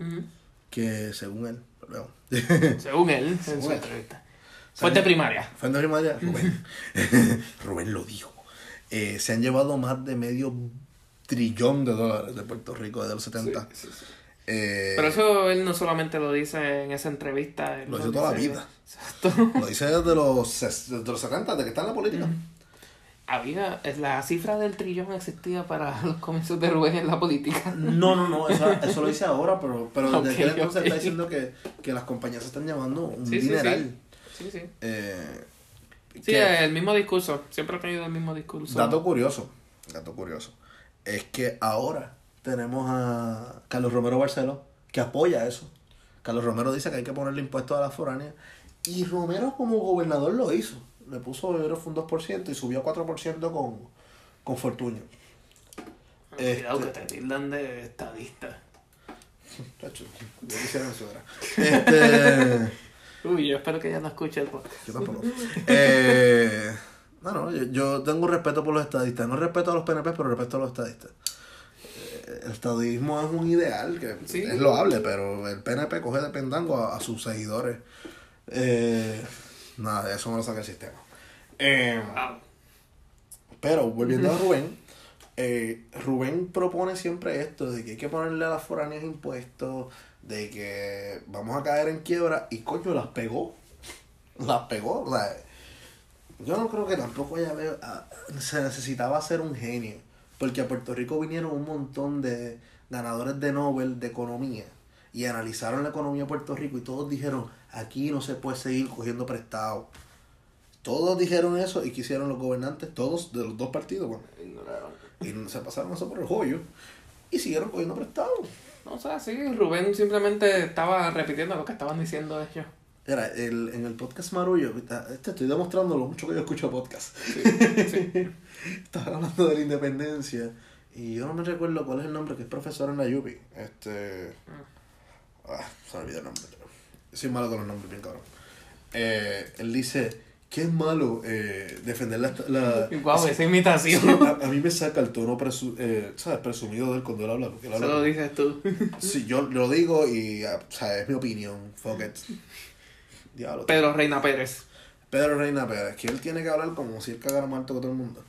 que según él, perdón, según él, en Según su él. entrevista. Fuente primaria. Fuente primaria, Rubén. Rubén lo dijo. Eh, se han llevado más de medio trillón de dólares de Puerto Rico desde los 70. Sí, sí, sí. Eh, Pero eso él no solamente lo dice en esa entrevista. Lo dice toda la vida. Exacto. Lo dice desde los, desde los 70, de que está en la política. Había, la cifra del trillón existía para los comienzos de Rubén en la política. No, no, no, eso, eso lo dice ahora, pero, pero desde aquel entonces ok. está diciendo que, que las compañías se están llevando un Sí, sí, dineral. Sí, sí. Eh, Sí, que- el mismo discurso. Siempre ha tenido el mismo discurso. dato curioso, dato curioso, es que ahora tenemos a Carlos Romero Barceló que apoya eso. Carlos Romero dice que hay que ponerle impuestos a las foráneas y Romero como gobernador lo hizo. Le puso, creo fue un 2% y subió a 4% con, con Fortuño. Cuidado Este- que te tildan de estadista. Yo quisiera eso. Este... Uy, yo espero que ella no escuche el podcast. Yo tampoco. Eh, no, no, yo, yo tengo respeto por los estadistas. No respeto a los PNP, pero respeto a los estadistas. El estadismo es un ideal que Sí. es loable, pero el PNP coge de pendango a, a sus seguidores. Eh, nada, eso no lo saca el sistema. Eh, Wow. pero volviendo a Rubén, eh, Rubén propone siempre esto, de que hay que ponerle a las foráneas impuestos, de que vamos a caer en quiebra, y coño, las pegó. Las pegó. yo no creo que tampoco veo- ah, se necesitaba ser un genio, porque a Puerto Rico vinieron un montón de ganadores de Nobel de economía y analizaron la economía de Puerto Rico y todos dijeron, aquí no se puede seguir cogiendo prestado. Todos dijeron eso y quisieron los gobernantes, todos de los dos partidos, bueno, Ignoraron. y se pasaron eso por el joyo y siguieron cogiendo prestado. No, o sea, sí, Rubén simplemente estaba repitiendo lo que estaban diciendo ellos. Era, el, en el podcast Marullo, este estoy demostrando lo mucho que yo escucho podcast. Estaba hablando de la independencia y yo no me recuerdo cuál es el nombre, que es profesor en la Yupi. Este. Ah, se me olvidó el nombre. Soy malo con los nombres, bien cabrón. Eh, él dice que es malo eh, defender la. la Guau, esa imitación. Sí, a, a mí me saca el tono presu- eh, ¿sabes? presumido de él cuando él habla. Porque él habla lo dices tú. Sí, yo lo digo y, ah, o sea, es mi opinión. Fuck it. Diablo. Pedro Reina Pérez. Pedro Reina Pérez, que él tiene que hablar como si él cagara más alto que todo el mundo.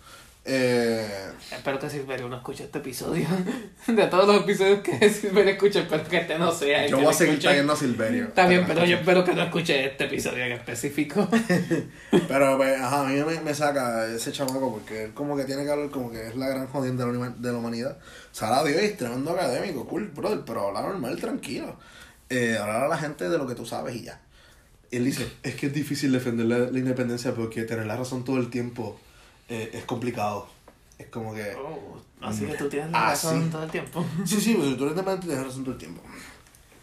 Eh, Espero que Silverio no escuche este episodio. De todos los episodios que Silverio escuche, espero que este no sea. el yo que voy a seguir escuche. trayendo a Silverio. Está bien, pero yo espero que no escuche este episodio en específico. Pero, pues, ajá, a mí me, me saca ese chamaco porque él como que tiene que hablar como que es la gran jodienda de la, unima- de la humanidad. Sara Dios es tremendo académico, cool, brother, pero hablar normal, tranquilo. Eh, hablar a la gente de lo que tú sabes y ya. Él dice, es que es difícil defender la, la independencia porque tener la razón todo el tiempo eh, es complicado. Es como que... Oh, así que tú tienes la Ah, razón todo el tiempo. Sí, sí, pero tú eres independiente y tienes razón todo el tiempo.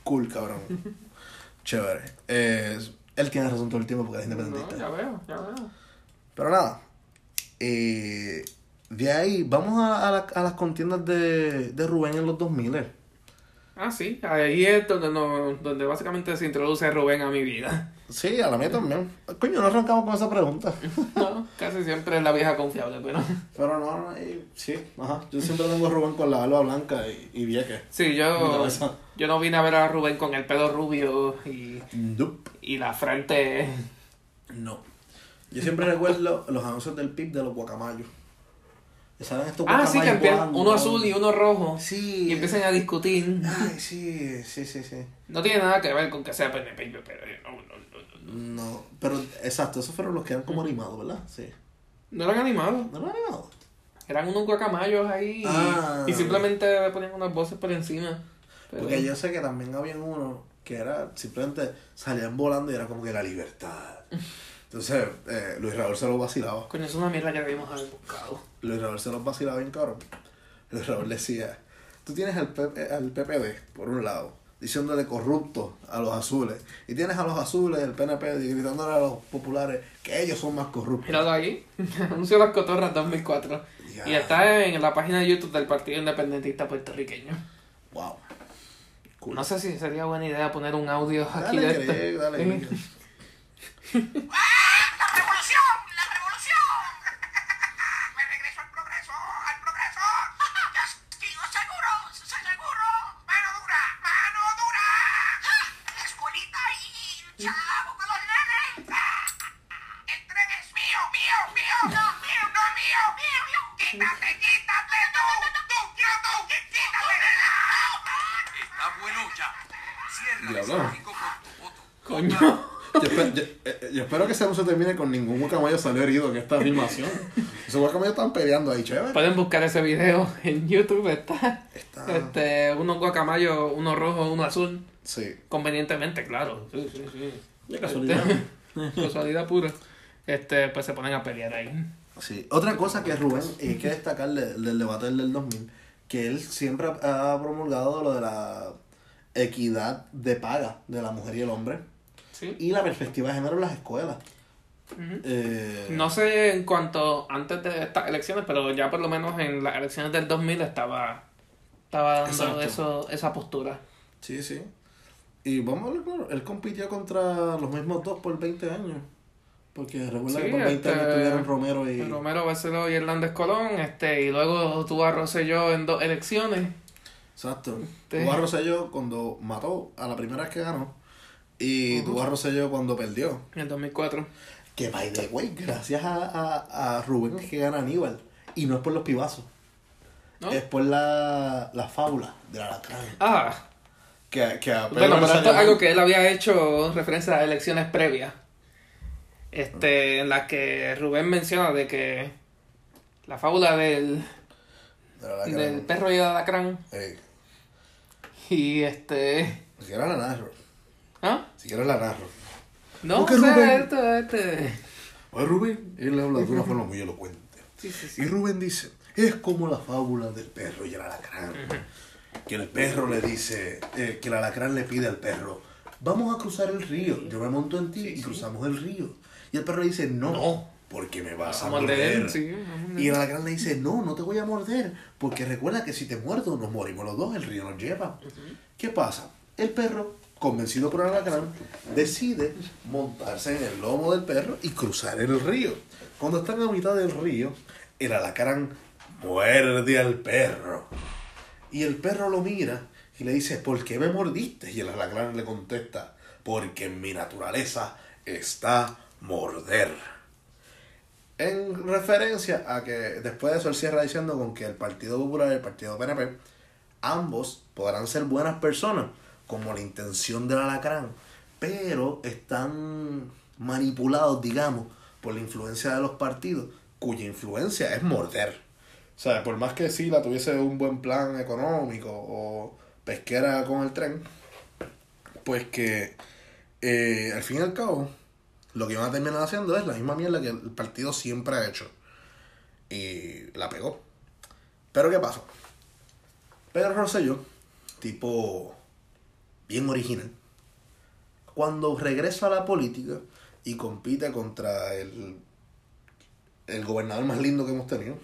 Cool, cabrón. Chévere. Eh, él tiene razón todo el tiempo porque es No, independentista. ya veo, ya veo. Pero nada. eh, de ahí, vamos a, a, la- a las contiendas de, de Rubén en los 2000. Ah, sí, ahí es donde, no, donde básicamente se introduce Rubén a mi vida. Sí, a la mía también. Coño, no arrancamos con esa pregunta. No, casi siempre es la vieja confiable, pero... Pero no, no, sí, ajá. Yo siempre tengo a Rubén con la barba blanca y, y vieque. Sí, yo, yo no vine a ver a Rubén con el pelo rubio y, Nope. y la frente... No. Yo siempre recuerdo los anuncios del PIB de los guacamayos. Que salen estos Ah, sí, volando. uno azul y uno rojo. Sí. Y empiezan a discutir. Ay, sí, sí, sí, sí. No tiene nada que ver con que sea PNP PP. No, no, no, no. No, pero exacto, esos fueron los que eran como animados, ¿verdad? Sí. No eran animados. ¿No eran animados? Eran unos guacamayos ahí. y- Ah. Y, simplemente le ponían unas voces por encima. Pero- Porque yo sé que también había uno que era simplemente salían volando y era como que la libertad. Entonces, eh, Luis Raúl se los vacilaba. Coño, es una mierda que debimos haber buscado. Luis Raúl se los vacilaba bien cabrón. Luis Raúl decía, tú tienes al, PP al PPD, por un lado, diciéndole corrupto a los azules. Y tienes a los azules, el PNP, gritándole a los populares que ellos son más corruptos. Míralo ahí. Anuncio las cotorras 2004. Ya. Y está en la página de YouTube del Partido Independentista Puertorriqueño. Wow. cool. No sé si sería buena idea poner un audio aquí de dale, Coño. Yo, espe- yo- eh, yo espero que ese no se termine con ningún guacamayo salió herido en esta filmación. Esos guacamayos están peleando ahí, chévere. Pueden buscar ese video en YouTube. Está. Está- Este, unos guacamayos, uno rojo, uno azul. Sí. Convenientemente, claro. Sí, sí, sí. De casualidad. Este, casualidad pura. Este, pues se ponen a pelear ahí. Sí. Otra cosa que Rubén, y hay que destacar del, del debate del 2000, que él siempre ha promulgado lo de la equidad de paga de la mujer y el hombre Sí. y la perspectiva de género en las escuelas. Eh, No sé en cuanto antes de estas elecciones, pero ya por lo menos en las elecciones del 2000 estaba, estaba dando eso, esa postura. Sí, sí. Y vamos a hablar claro, él compitió contra los mismos dos por 20 años. Porque recuerda Sí, que por 20 este, años estuvieron Romero y... Romero Barceló y Hernández Colón, este, y luego tuvo a Rosselló en dos elecciones. Exacto. Este- Tuvo a Rosselló cuando mató a la primera vez que ganó. Y tuvo a Rosselló cuando perdió. En el 2004. Que by the way, gracias a, a, a Rubén que gana Aníbal. Y no es por los pibazos. ¿No? Es por la, la fábula de la. Ah, Que, que a bueno, pero esto es algo que él había hecho referencia a elecciones previas. Este, en las que Rubén menciona de que la fábula del, De del perro y el alacrán. Y este. si quieres la narro. ¿Ah? Si quieres la narro. No, o sea, Rubén- esto, este. Oye, Rubén, él habla de una forma muy elocuente. Sí, sí, sí. Y Rubén dice, es como la fábula del perro y el alacrán. Que el perro le dice, eh, que el alacrán le pide al perro, vamos a cruzar el río, yo me monto en ti y cruzamos el río. Y el perro le dice, no, porque me vas a a morder. Y el alacrán le dice, no, no te voy a morder, porque recuerda que si te muerdo nos morimos los dos, el río nos lleva. ¿Qué pasa? El perro, convencido por alacrán, decide montarse en el lomo del perro y cruzar el río. Cuando están a mitad del río, el alacrán muerde al perro. Y el perro lo mira y le dice, ¿por qué me mordiste? Y el alacrán le contesta, porque en mi naturaleza está morder. En referencia a que después de eso él cierra diciendo con que el Partido Popular y el Partido PNP, ambos podrán ser buenas personas, como la intención del alacrán, pero están manipulados, digamos, por la influencia de los partidos, cuya influencia es morder. O sea, por más que sí la tuviese un buen plan económico o pesquera con el tren, pues que eh, al fin y al cabo lo que van a terminar haciendo es la misma mierda que el partido siempre ha hecho. Y la pegó. Pero ¿qué pasó? Pedro Rosselló, tipo bien original, cuando regresa a la política y compite contra el, el gobernador más lindo que hemos tenido,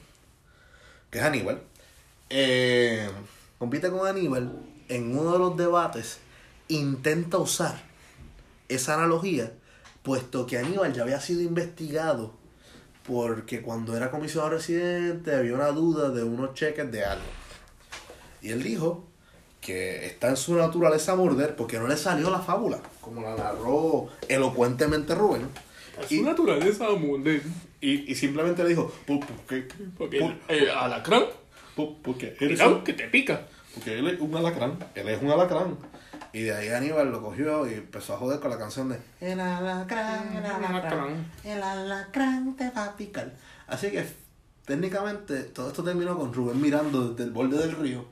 que es Aníbal, eh, compite con Aníbal en uno de los debates, intenta usar esa analogía, puesto que Aníbal ya había sido investigado porque cuando era comisionado residente había una duda de unos cheques de algo. Y él dijo que está en su naturaleza morder porque no le salió la fábula, como la narró elocuentemente Rubén. Y, naturaleza morder. y, y simplemente le dijo, "Por- porque, Porque por- alacrán, por- porque él, cuidado que te pica. porque él es un alacrán, él es un alacrán. Y de ahí Aníbal lo cogió y empezó a joder con la canción de El alacrán, el Alacrán. el alacrán te va a picar. Así que técnicamente todo esto terminó con Rubén mirando desde el borde del río,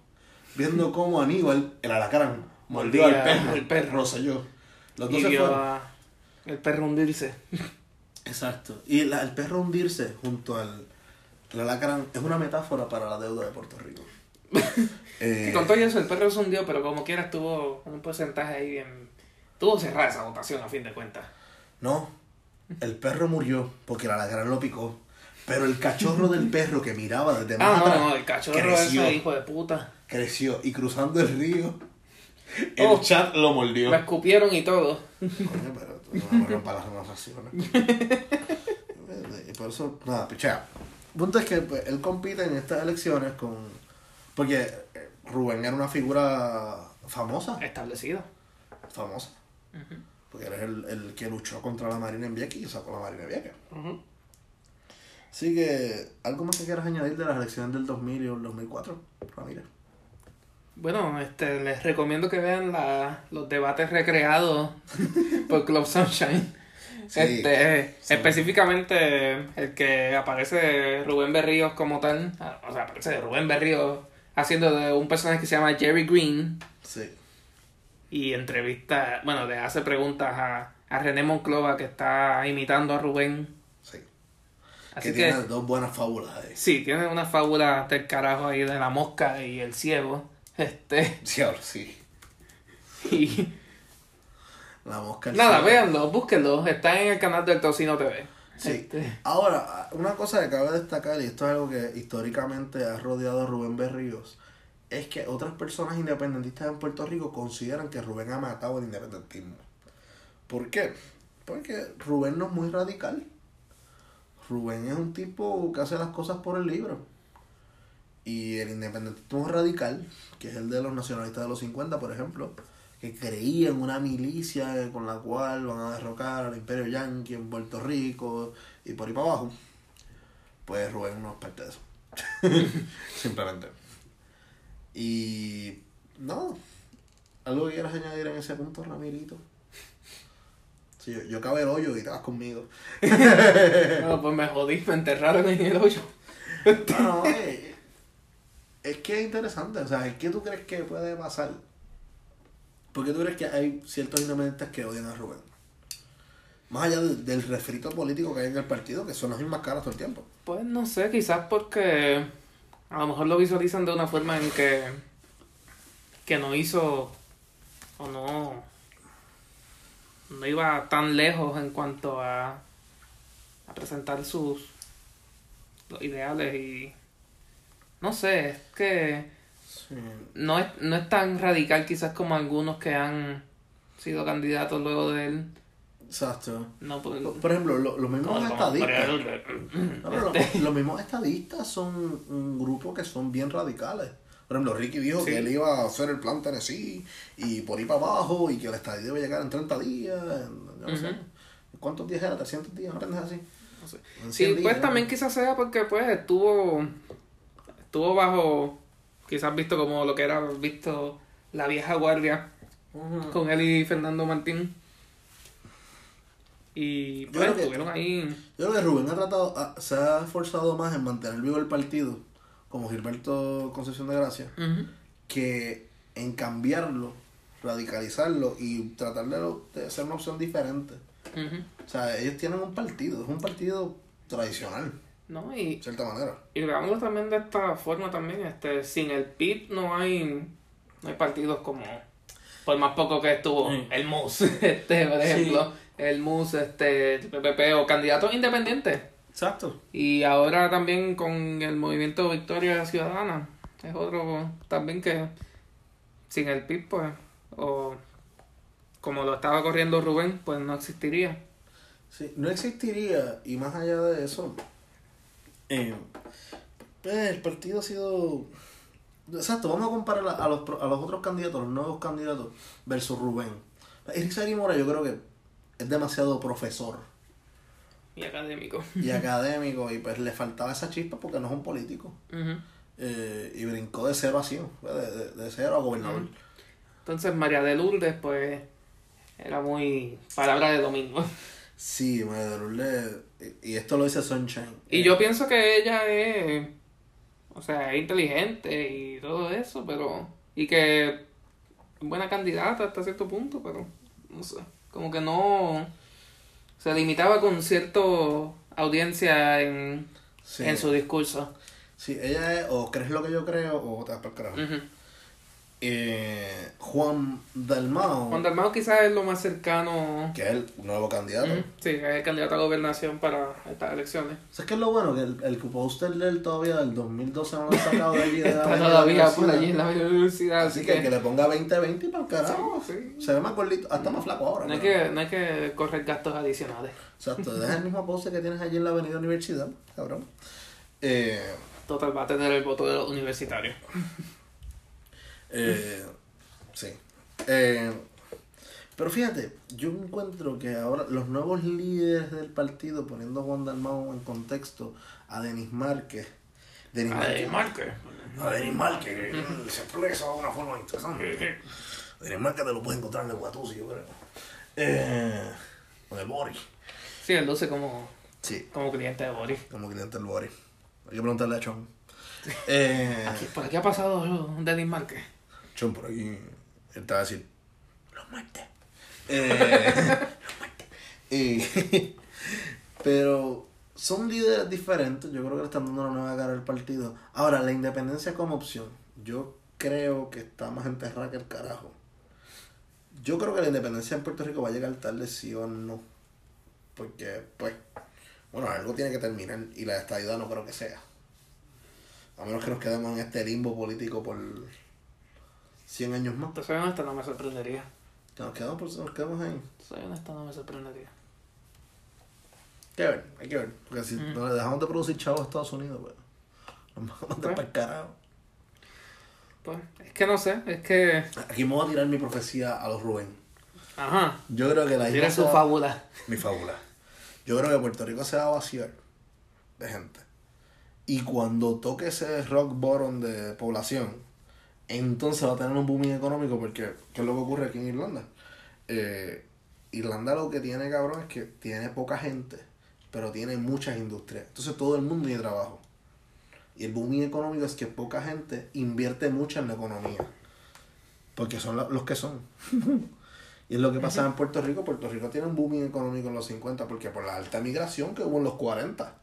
viendo cómo Aníbal, el alacrán, mordió al perro, al perro. Rosselló. Los dos Y se vio fueron. a el perro hundirse. Exacto. Y la- el perro hundirse junto al el alacrán es una metáfora para la deuda de Puerto Rico. Eh, Y con todo eso, el perro se hundió, pero como quiera estuvo un porcentaje ahí bien. Tuvo cerrada esa votación a fin de cuentas. No, el perro murió porque el alacrán lo picó. Pero el cachorro del perro que miraba desde más Ah, atrás no, el cachorro creció, ese hijo de puta. creció y cruzando el río El Oh. chat lo mordió. Me escupieron y todo. Coño, pero tú no me rompas las narraciones. y por eso, nada, pichea. El punto es que pues, él compite en estas elecciones con. Porque eh, Rubén era una figura famosa. Establecido. Famosa. Porque es el, el que luchó contra la Marina en Vieques y sacó la Marina en Vieques. Así que, ¿algo más que quieras añadir de las elecciones del 2000 y el 2004, Ramírez? Bueno, este, les recomiendo que vean la, los debates recreados por Club Sunshine. Sí, este, sí. específicamente el que aparece Rubén Berríos como tal, o sea, aparece Rubén Berríos haciendo de un personaje que se llama Jerry Green Sí. y entrevista, bueno, le hace preguntas a, a René Monclova que está imitando a Rubén. Así que, que, tiene dos buenas fábulas ahí. sí, tiene una fábula del carajo ahí de la mosca y el ciego. Este, Sí, ahora sí. y La mosca. el nada, cielo. véanlo, búsquenlo, está en el canal del Tocino TV. Sí. Este, Ahora, una cosa que cabe destacar, y esto es algo que históricamente ha rodeado a Rubén Berríos, es que otras personas independentistas en Puerto Rico consideran que Rubén ha matado el independentismo. ¿Por qué? Porque Rubén no es muy radical. Rubén es un tipo que hace las cosas por el libro. Y el independentismo radical, que es el de los nacionalistas de los 50, por ejemplo, que creía en una milicia con la cual van a derrocar al imperio yanqui en Puerto Rico y por ahí para abajo, pues Rubén no es parte de eso. Simplemente. Y no, algo que quieras añadir en ese punto, Ramirito. Sí, yo, yo cabe el hoyo y te vas conmigo. bueno, pues me jodí, me enterraron en el hoyo. No, no, eh, es que es interesante. O sea, ¿qué tú crees que puede pasar? ¿Por qué tú crees que hay ciertos independentistas que odian a Rubén? Más allá del, del refrito político que hay en el partido, que son las mismas caras todo el tiempo. Pues no sé, quizás porque a lo mejor lo visualizan de una forma en que, que no hizo o no, no iba tan lejos en cuanto a, a presentar sus los ideales y no sé, es que no es, no es tan radical quizás como algunos que han sido candidatos luego de él. Exacto. No, pues, Por ejemplo, lo- los mismos estadistas. No, los mismos estadistas son un grupo que son bien radicales. Por ejemplo, Ricky dijo Sí. que él iba a hacer el plan Tennessee y por ahí para abajo y que el estadio iba a llegar en 30 días. en- yo sé. ¿Cuántos días era? ¿300 días? ¿No así? No sé. Sí, 100 pues también quizás sea porque pues estuvo estuvo bajo quizás visto como lo que era visto la vieja guardia con él y Fernando Martín y Yo pues creo que- estuvieron ahí Yo creo que Rubén ha tratado, ha- se ha esforzado más en mantener vivo el partido, como Gilberto Concepción de Gracia, que en cambiarlo, radicalizarlo y tratar de, de ser una opción diferente. O sea, ellos tienen un partido, es un partido tradicional, no y, de cierta manera. y veámoslo también de esta forma también este sin el PIB no hay no hay partidos como por más poco que estuvo Sí. el MUS este por ejemplo el MUS este el PPP o candidatos independientes Exacto. Y ahora también con el movimiento Victoria Ciudadana. Es otro también que sin el PIB, pues, o como lo estaba corriendo Rubén, pues no existiría. Sí, no existiría, y más allá de eso, eh, pues, el partido ha sido... Exacto, vamos a comparar a, los, a los otros candidatos, los nuevos candidatos, versus Rubén. Eric Mora yo creo que es demasiado profesor Y académico. y académico, y pues le faltaba esa chispa porque no es un político. Eh, y brincó de cero a cien, de, de, de cero a gobernador. Entonces María de Lourdes, pues, era muy palabra de domingo. Sí, María de Lourdes, y esto lo dice Sunshine. Y Eh, yo pienso que ella es, o sea, es inteligente y todo eso, pero, y que es buena candidata hasta cierto punto, pero, no sé, como que no, se limitaba con cierto audiencia en, sí. en su discurso. Sí, ella es, o crees lo que yo creo, o te vas para el carajo. Eh, Juan Dalmao, Juan Dalmau quizás es lo más cercano. que es el nuevo candidato. Ujú, Sí, es el candidato a gobernación para estas elecciones. ¿Sabes qué es lo bueno? Que el, el póster de él todavía del 2012 no lo han sacado de allí. De Está todavía por allí en la universidad. Así que, que le ponga 20-20 para el carajo. Sí. Se ve más gordito, hasta más flaco ahora. No hay, que, no hay que correr gastos adicionales. Exacto, deja el mismo póster que tienes allí en la avenida universidad, cabrón. Eh, Total, va a tener el voto de los universitarios. Eh, sí. Eh, pero fíjate, yo encuentro que ahora los nuevos líderes del partido, poniendo a Juan Dalmau en contexto, a Denis Márquez. Denis Márquez. Márquez. A Denis Márquez, que se expresa de una forma interesante. Denis Márquez te lo puedes encontrar en el Guatusi, yo creo. Eh, con el Boris. Sí, él luce como, Sí, como cliente de Boris. como cliente del Boris. Hay que preguntarle a Chon. Eh, Aquí- ¿Por aquí ha pasado Denis Márquez? Chon, por aquí. Él te va a decir, los muertes. Eh, y- pero son líderes diferentes. Yo creo que le están dando una nueva cara al partido. Ahora, la independencia como opción. Yo creo que está más enterrada que el carajo. Yo creo que la independencia en Puerto Rico va a llegar tarde, sí o no. Porque, pues, bueno, algo tiene que terminar y la estadidad no creo que sea. A menos que nos quedemos en este limbo político por 100 años más. Te soy honesto, no me sorprendería. Que nos quedamos, por, nos quedamos ahí. Soy honesto, no me sorprendería. Hay que ver, hay que ver. Porque si Mm. no le dejamos de producir chavos a Estados Unidos, pues, nos vamos a mandar Pues. para el carajo. Pues, es que no sé, es que... Aquí me voy a tirar mi profecía a los Rubén. Ajá. Yo creo que la isla su fábula. Mi fábula. Yo creo que Puerto Rico se va a vaciar de gente. Y cuando toque ese rock bottom de población, entonces va a tener un booming económico porque ¿qué es lo que ocurre aquí en Irlanda? Eh, Irlanda lo que tiene, cabrón, es que tiene poca gente, pero tiene muchas industrias. Entonces todo el mundo tiene trabajo. Y el booming económico es que poca gente invierte mucho en la economía. Porque son lo- los que son. Y es lo que pasaba en Puerto Rico. Puerto Rico tiene un booming económico en los 50 porque por la alta migración que hubo en los 40.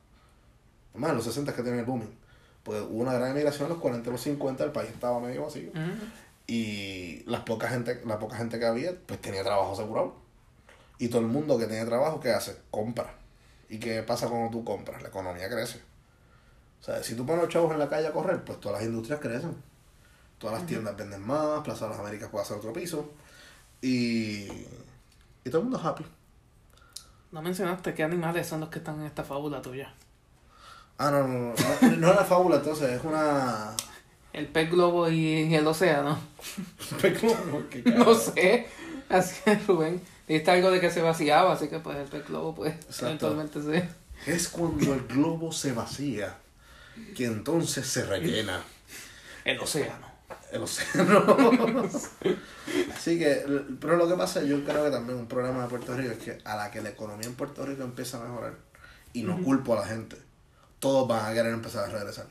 Más en los 60 que tiene el booming. Pues hubo una gran migración en los 40 y los 50, el país estaba medio vacío. Y las poca gente, la poca gente que había, pues tenía trabajo asegurado. Y todo el mundo que tiene trabajo, ¿qué hace? Compra. ¿Y qué pasa cuando tú compras? La economía crece. O sea, si tú pones los chavos en la calle a correr, pues todas las industrias crecen. Todas las tiendas venden más, Plaza de las Américas puede hacer otro piso. Y, y todo el mundo happy. No mencionaste qué animales son los que están en esta fábula tuya. Ah, no, no, no. No, es una fábula, entonces, es una. El pez globo y el océano. ¿Qué No sé. Así que Rubén. Dijiste algo de que se vaciaba, así que pues el pez globo pues Exacto. eventualmente se... Es cuando el globo se vacía, que entonces se rellena. El océano. el océano. Así que, pero lo que pasa, yo creo que también un problema de Puerto Rico es que a la que la economía en Puerto Rico empieza a mejorar, y no culpo a la gente, todos van a querer empezar a regresar.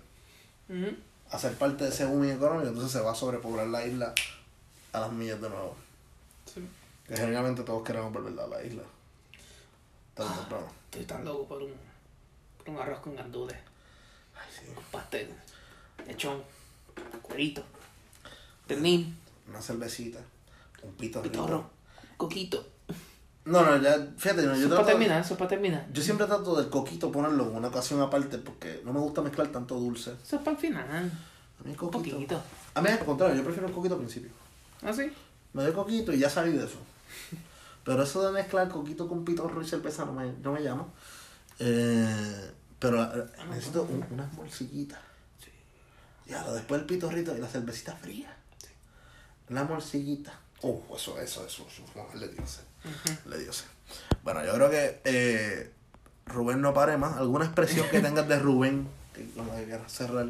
Ujú. A ser parte de ese booming económico, entonces se va a sobrepoblar la isla a las millas de nuevo. Sí. Que generalmente todos queremos volver a la isla. O temprano. Estoy tan loco por un, por un arroz con gandules, Ay, sí. pastel, lechón, cuerito, pernil, Una cervecita, un pito pitorro, coquito. No, no, ya, fíjate, no, yo Eso es para terminar, eso es para terminar. Yo siempre trato del coquito ponerlo en una ocasión aparte porque no me gusta mezclar tanto dulce. Eso es para el final. A mí el Un coquito. poquito. A mí al contrario, yo prefiero el coquito al principio. ¿Ah, sí? Me doy coquito y ya salí de eso. Pero eso de mezclar coquito con pitorro y cerveza no me, no me llama. Eh, pero eh, necesito un- unas morcillitas. Ya, después el pitorrito y la cervecita fría. La morcillita. Oh, eso, eso, eso, eso. le dio sed. Le. Bueno, yo creo que eh, Rubén no pare más. ¿Alguna expresión que tengas de Rubén? Que, la que quieras cerrar.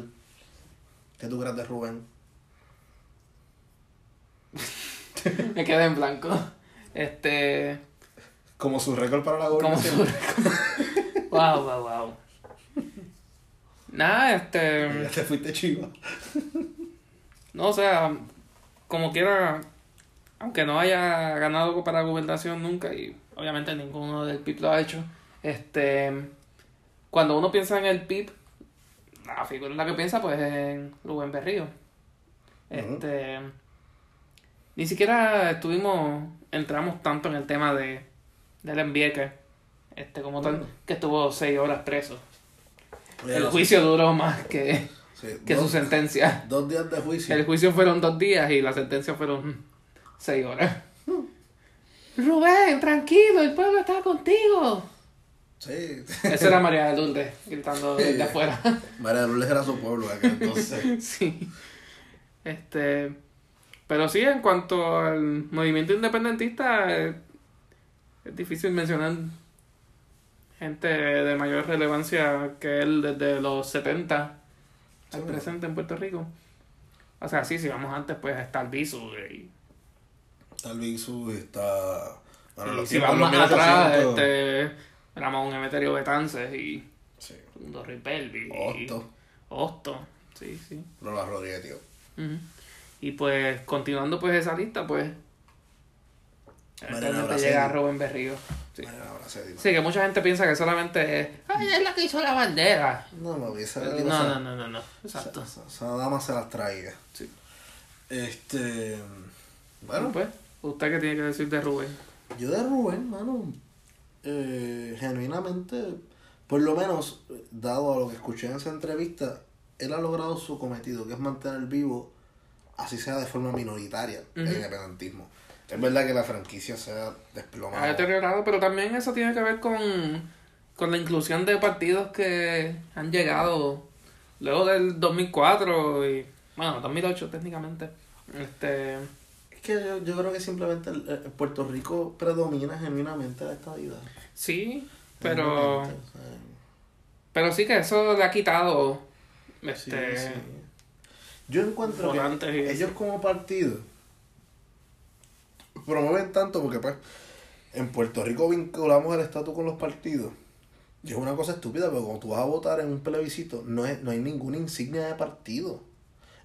¿Qué tú creas de Rubén? Me quedé en blanco. Este. Como su récord para la Como gobernación. su... wow, wow, wow. Nada, este. Ya te fuiste chiva. No, o sea, como quiera, aunque no haya ganado para la gobernación nunca, y obviamente ninguno del PIB lo ha hecho, este, cuando uno piensa en el PIB, la figura en la que piensa pues es en Rubén Berrío. Este, Ni siquiera estuvimos, entramos tanto en el tema de del envieque, este como tal, que estuvo seis horas preso. Oye, El juicio duró más que, Sí, que su sentencia. dos días de juicio. El juicio fueron dos días y la sentencia fueron seis horas. Rubén, tranquilo, el pueblo está contigo. Sí. Esa era María de Lourdes gritando desde afuera. María de Lourdes era su pueblo aquel entonces. sí. Este. Pero sí, en cuanto al movimiento independentista, es difícil mencionar gente de mayor relevancia que él desde los 70 al presente en Puerto Rico. O sea, sí, si vamos antes, pues está el Bisu. Y, Tal Bixu está. Bueno, los si vamos más atrás, 1800. este, Ramón Emeterio Betances y Sí. Dorri Pelvi. y Hosto. Hosto, sí, sí. Lola Rodríguez, tío. Ujú. Y pues, continuando pues esa lista, pues... Mariana llega Rubén Berrío. Sí. Sí, que mucha gente piensa que solamente es... Ay, es la que hizo la bandera. No, no, esa esa- no, no, no, no, no. Exacto. Esa, esa dama se las traiga. Sí. Este. Bueno, Bueno, pues, ¿usted qué tiene que decir de Rubén? yo de Rubén, mano, eh, genuinamente, por lo menos, dado a lo que escuché en esa entrevista, él ha logrado su cometido, que es mantener vivo, así sea de forma minoritaria, el independentismo. Es verdad que la franquicia se ha Ha desplomado. deteriorado, pero también eso tiene que ver con, con la inclusión de partidos que han llegado luego del 2004 y, bueno, 2008 técnicamente. Este, Es que yo, yo creo que simplemente el- el Puerto Rico predomina genuinamente la estadidad. sí, pero... Genuinamente, o sea, Pero sí que eso le ha quitado este sí. Yo encuentro que ellos como partido promueven tanto porque pues en Puerto Rico vinculamos el estatus con los partidos. Y es una cosa estúpida, pero cuando tú vas a votar en un plebiscito, no, es, no hay ninguna insignia de partido.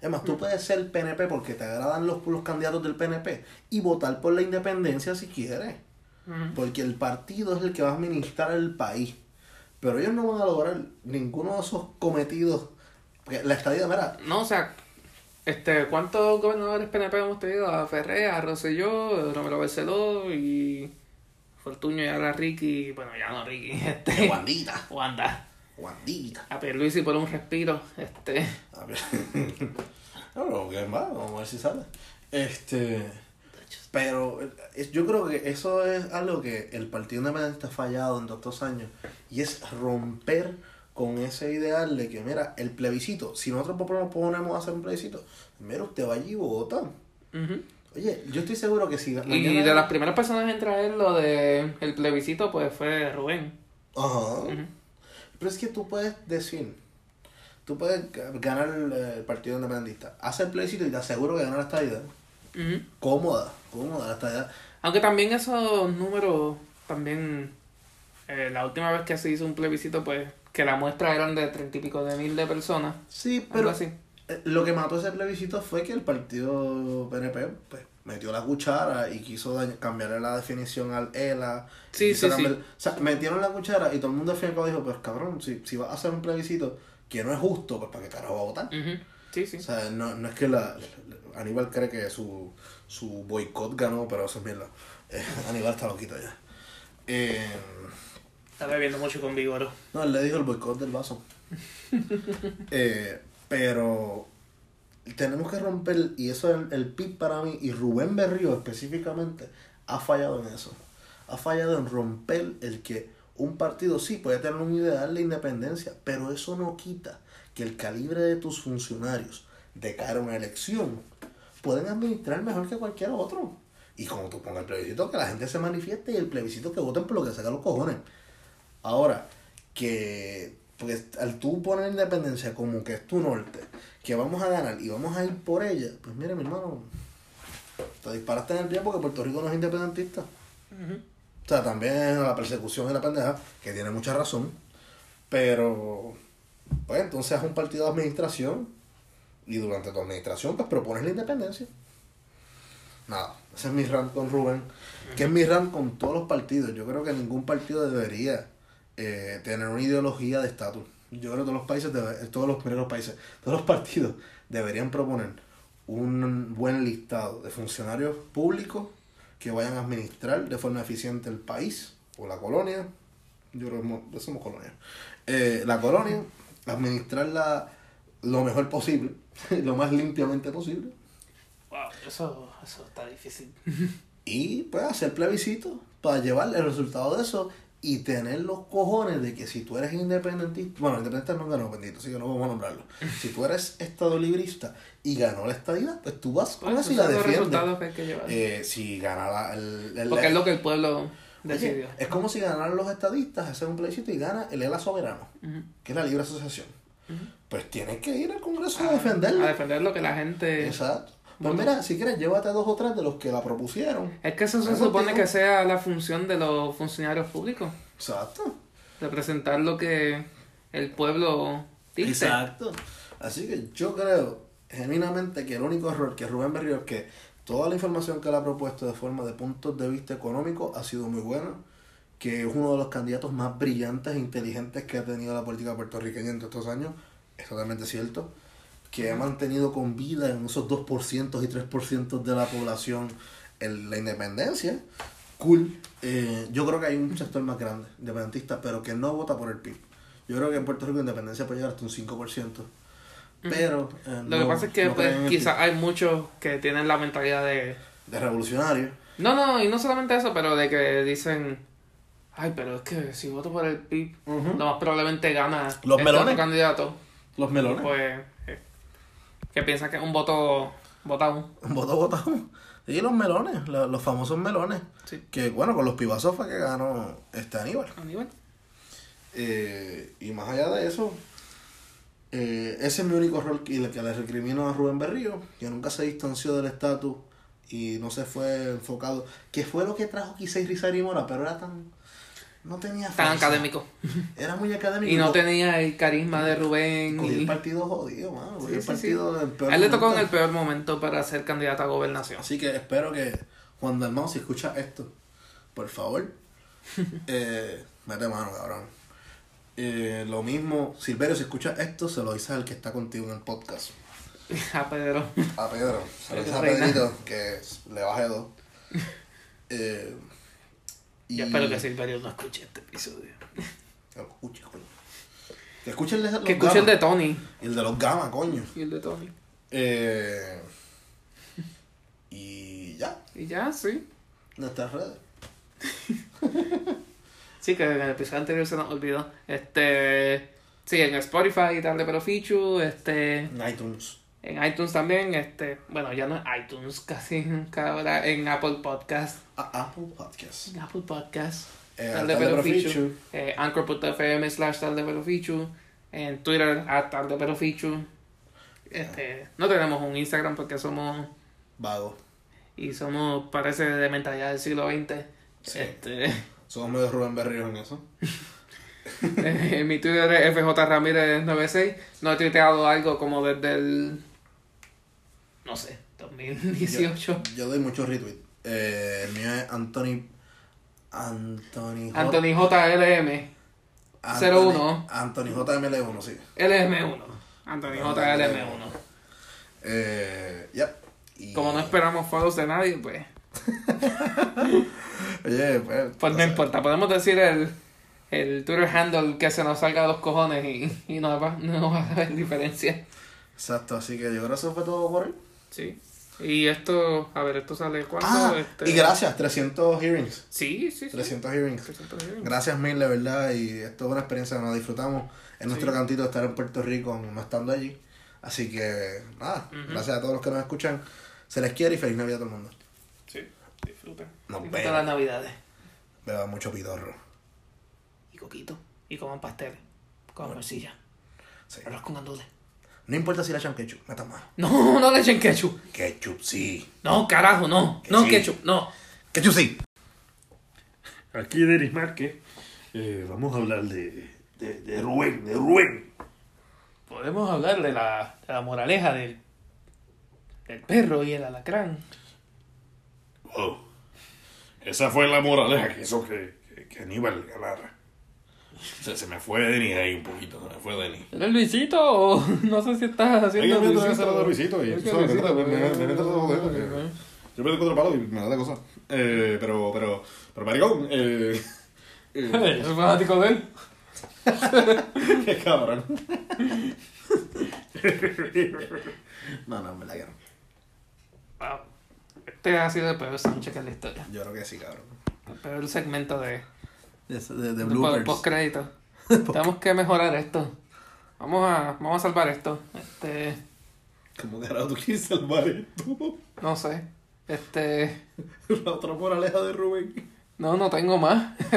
Es más, tú puedes ser PNP porque te agradan los, los candidatos del PNP y votar por la independencia si quieres. Porque el partido es el que va a administrar el país. Pero ellos no van a lograr ninguno de esos cometidos. Porque la estadía, mira, no, o sea, este ¿cuántos gobernadores PNP hemos tenido? A Ferrer, a Rosselló, Romero Barceló y Fortuño y ahora Ricky, bueno, ya no Ricky, este Juandita, Wanda. Juandita. A Pierluisi por un respiro, este A ver. no, no, ¿qué más? Vamos a ver si sale. Este. Pero yo creo que eso es algo que el Partido Independiente ha fallado en estos años. Y es romper con ese ideal de que, mira, el plebiscito, si nosotros nos ponemos a hacer un plebiscito, mira, usted va allí y vota. Oye, yo estoy seguro que si Y de las primeras personas en traer lo de el plebiscito pues fue Rubén. Ajá. Ujú. Pero es que tú puedes decir, tú puedes ga- ganar el, el Partido Independentista, hace el plebiscito y te aseguro que gana la estadidad. Ujú. Cómoda, cómoda la estadidad. Aunque también esos números, también eh, la última vez que se hizo un plebiscito, pues que la muestra eran de treinta y pico de mil de personas. Sí, pero así. Lo que mató ese plebiscito fue que el partido PNP pues, metió la cuchara y quiso cambiarle la definición al ELA. Sí, sí, O sea, metieron la cuchara y todo el mundo al fin y al cabo dijo, pues cabrón, si, si vas a hacer un plebiscito que no es justo, pues para qué carajo va a votar. Sí, sí. O sea, no, no es que la, la- Aníbal cree que su, su boicot ganó, pero eso es mierda. Eh, Aníbal está loquito ya. Eh, Está bebiendo mucho con vigor. no, él le dijo el boicot del vaso. Eh, pero tenemos que romper, y eso es el, el pick para mí, y Rubén Berrío específicamente ha fallado en eso. Ha fallado en romper el que un partido sí puede tener un ideal de independencia, pero eso no quita que el calibre de tus funcionarios de cara a una elección pueden administrar mejor que cualquier otro. Y como tú pongas el plebiscito, que la gente se manifieste y el plebiscito que voten por lo que saca los cojones. Ahora, que porque al tú poner independencia como que es tu norte, que vamos a ganar y vamos a ir por ella, pues mire mi hermano, te disparaste en el día porque Puerto Rico no es independentista. O sea, también la persecución es la pendeja, que tiene mucha razón, pero pues entonces haz un partido de administración y durante tu administración pues propones la independencia. Nada, ese es mi rant con Rubén, que es mi rant con todos los partidos. Yo creo que ningún partido debería eh, tener una ideología de estatus. Yo creo que todos los países, debe- todos los primeros países, todos los partidos deberían proponer un buen listado de funcionarios públicos que vayan a administrar de forma eficiente el país o la colonia. Yo creo que mo- somos colonia. Eh, la colonia, administrarla lo mejor posible, lo más limpiamente posible. Wow, eso, eso está difícil. Y pues hacer plebiscito para llevar el resultado de eso y tener los cojones de que si tú eres independentista, bueno, independentista no ganó, bendito, así que no vamos a nombrarlo. Si tú eres estado librista y ganó la estadía, pues tú vas con Pues eso y la defiendes. Eh, si gana la- el, el- Porque es lo que el pueblo Oye, decidió. es como si ganaran los estadistas, hacen un plebiscito y gana el ELA soberano, Ujú. que es la libre asociación. Pues tienes que ir al Congreso A- a defenderlo. A defender lo que la gente... Exacto. Pues mira, si quieres, llévate dos o tres de los que la propusieron. Es que eso se supone que sea la función de los funcionarios públicos. Exacto. Representar lo que el pueblo dice. Exacto. Así que yo creo genuinamente que el único error que Rubén Berrío es que toda la información que él ha propuesto de forma de puntos de vista económicos ha sido muy buena, que es uno de los candidatos más brillantes e inteligentes que ha tenido la política puertorriqueña en todos estos años, es totalmente cierto, que ha mantenido con vida en esos 2% y 3% de la población el- la independencia. Cool. Eh, yo creo que hay un sector más grande, independentista, pero que no vota por el PIB. Yo creo que en Puerto Rico independencia puede llegar hasta un 5%. Pero. eh, Lo que pasa es que no pues, en quizás hay muchos que tienen la mentalidad de... De revolucionario. No, no, y no solamente eso, pero de que dicen... Ay, pero es que si voto por el PIB, Ujú. lo más probablemente gana Los este melones. candidato. Los melones. Pues... eh, que piensan que es un voto votado. Voto votado. Y los melones, la- los famosos melones. Sí. Que bueno, con los pibazos fue que ganó este Aníbal. Aníbal. Eh, y más allá de eso, eh, ese es mi único rol que, que le recrimino a Rubén Berrío, que nunca se distanció del estatus y no se fue enfocado. Que fue lo que trajo Quisei Rizar y Mora, pero era tan. No tenía Tan fuerza. académico. Era muy académico. Y no tenía el carisma de Rubén. Cogió y- el partido jodido, mano. Sí, el sí, partido del peor A él le tocó en el peor momento para ser candidato a gobernación. Así que espero que Juan Dalmau, si escucha esto, por favor, eh, mete mano, cabrón. Eh, lo mismo, Silverio, si escucha esto, se lo dices al que está contigo en el podcast. A Pedro. A Pedro, se lo dices a. Pedrito, que le baje dos. Eh, y Yo espero que Silverio no escuche este episodio. Que lo escuche, coño. Que escuche el de los Que el de. Tony. Y el de los Gama, coño. Y el de Tony. Eh, y ya, Y ya, sí. nuestras redes. Sí, que en el episodio anterior se nos olvidó. Este. Sí, en Spotify, tarde pero Fichu, este. En iTunes. En iTunes también, este. Bueno, ya no es iTunes casi nunca ahora. En Apple Podcast. A Apple Podcast. En Apple Podcast. Eh, Fichu. Fichu. Eh, Anchor.fm slash pero Fichu. En Twitter, a pero Fichu. Este. No tenemos un Instagram porque somos. Vago. Y somos, parece, de mentalidad del siglo XX. Sí. Este. Somos medio Rubén Berríos en eso. Eh, mi Twitter es FJ Ramírez 96. No he tuiteado algo como desde el. No sé, 2018. Yo doy muchos retweets. Eh, el mío es Anthony. Anthony J. Anthony JLM. Anthony- 01. Anthony JML1, sí. LM1. Anthony JLM1. Eh, ya. Y- Como no esperamos follows de nadie, pues. Oye, pues. Pues no sea, importa. Podemos decir el, el Twitter handle que se nos salga de los cojones y, y no, va, no va a haber diferencia. Exacto, así que yo creo que eso fue todo por hoy. Sí. Y esto, a ver, esto sale cuando. Ah, este... y gracias, 300 hearings. Sí, sí, sí. 300 hearings. 300 hearings. Gracias mil, de verdad, y esto es una experiencia que nos disfrutamos en nuestro cantito de estar en Puerto Rico, no estando allí. Así que, nada, gracias a todos los que nos escuchan. Se les quiere y feliz Navidad a todo el mundo. Sí, disfruten. Nos vemos. las navidades. Beba mucho pidorro. Y coquito. Y coman pasteles. Coman morcilla. Sí. Arroz con gandules. No importa si le echan ketchup, metan más. No, no le echen ketchup. Ketchup sí. No, carajo, no. Que No sí. ketchup, no. Ketchup sí. Aquí Denis Márquez, eh, vamos a hablar de, de, de Rubén, de Rubén. Podemos hablar de la, de la moraleja del, del perro y el alacrán. Wow. Esa fue la moraleja que hizo que, que, que Aníbal ganara. Se, se me fue Denis ahí un poquito, se me fue Denis. ¿Eres Luisito o no sé si estás Hay que haciendo meter Luisito? esa de Luisito y Es tú que sabes, me Luisito, me- me- me meto todo joder. Yo me doy cuatro palos y me da de cosas. Eh, pero, pero, pero, maricón, eh. eh, fanático de él. qué cabrón. No, no, verdad que no. Wow. Este ha sido el peor Sánchez en la historia. Yo creo que sí, cabrón. El peor segmento de, De, de, bloopers. post crédito. Tenemos que mejorar esto. Vamos a, vamos a salvar esto. Este, ¿Cómo carajo tú quieres salvar esto? no sé. Este, La otra moraleja de Rubén. no, no tengo más.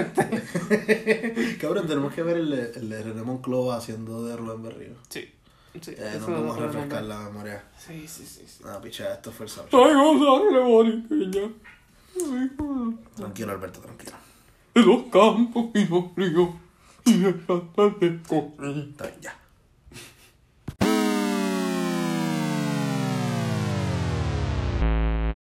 Este, Cabrón, tenemos que ver el, de- el de René Monclova haciendo de Rubén Berrío. sí. sí Eh, eso nos vamos a lo refrescar la memoria. Sí, sí, sí. sí. Ah, picha, esto fue el boriqueña. Tranquilo, Alberto, tranquilo. Los campos y los ríos. Y el de bien, ya.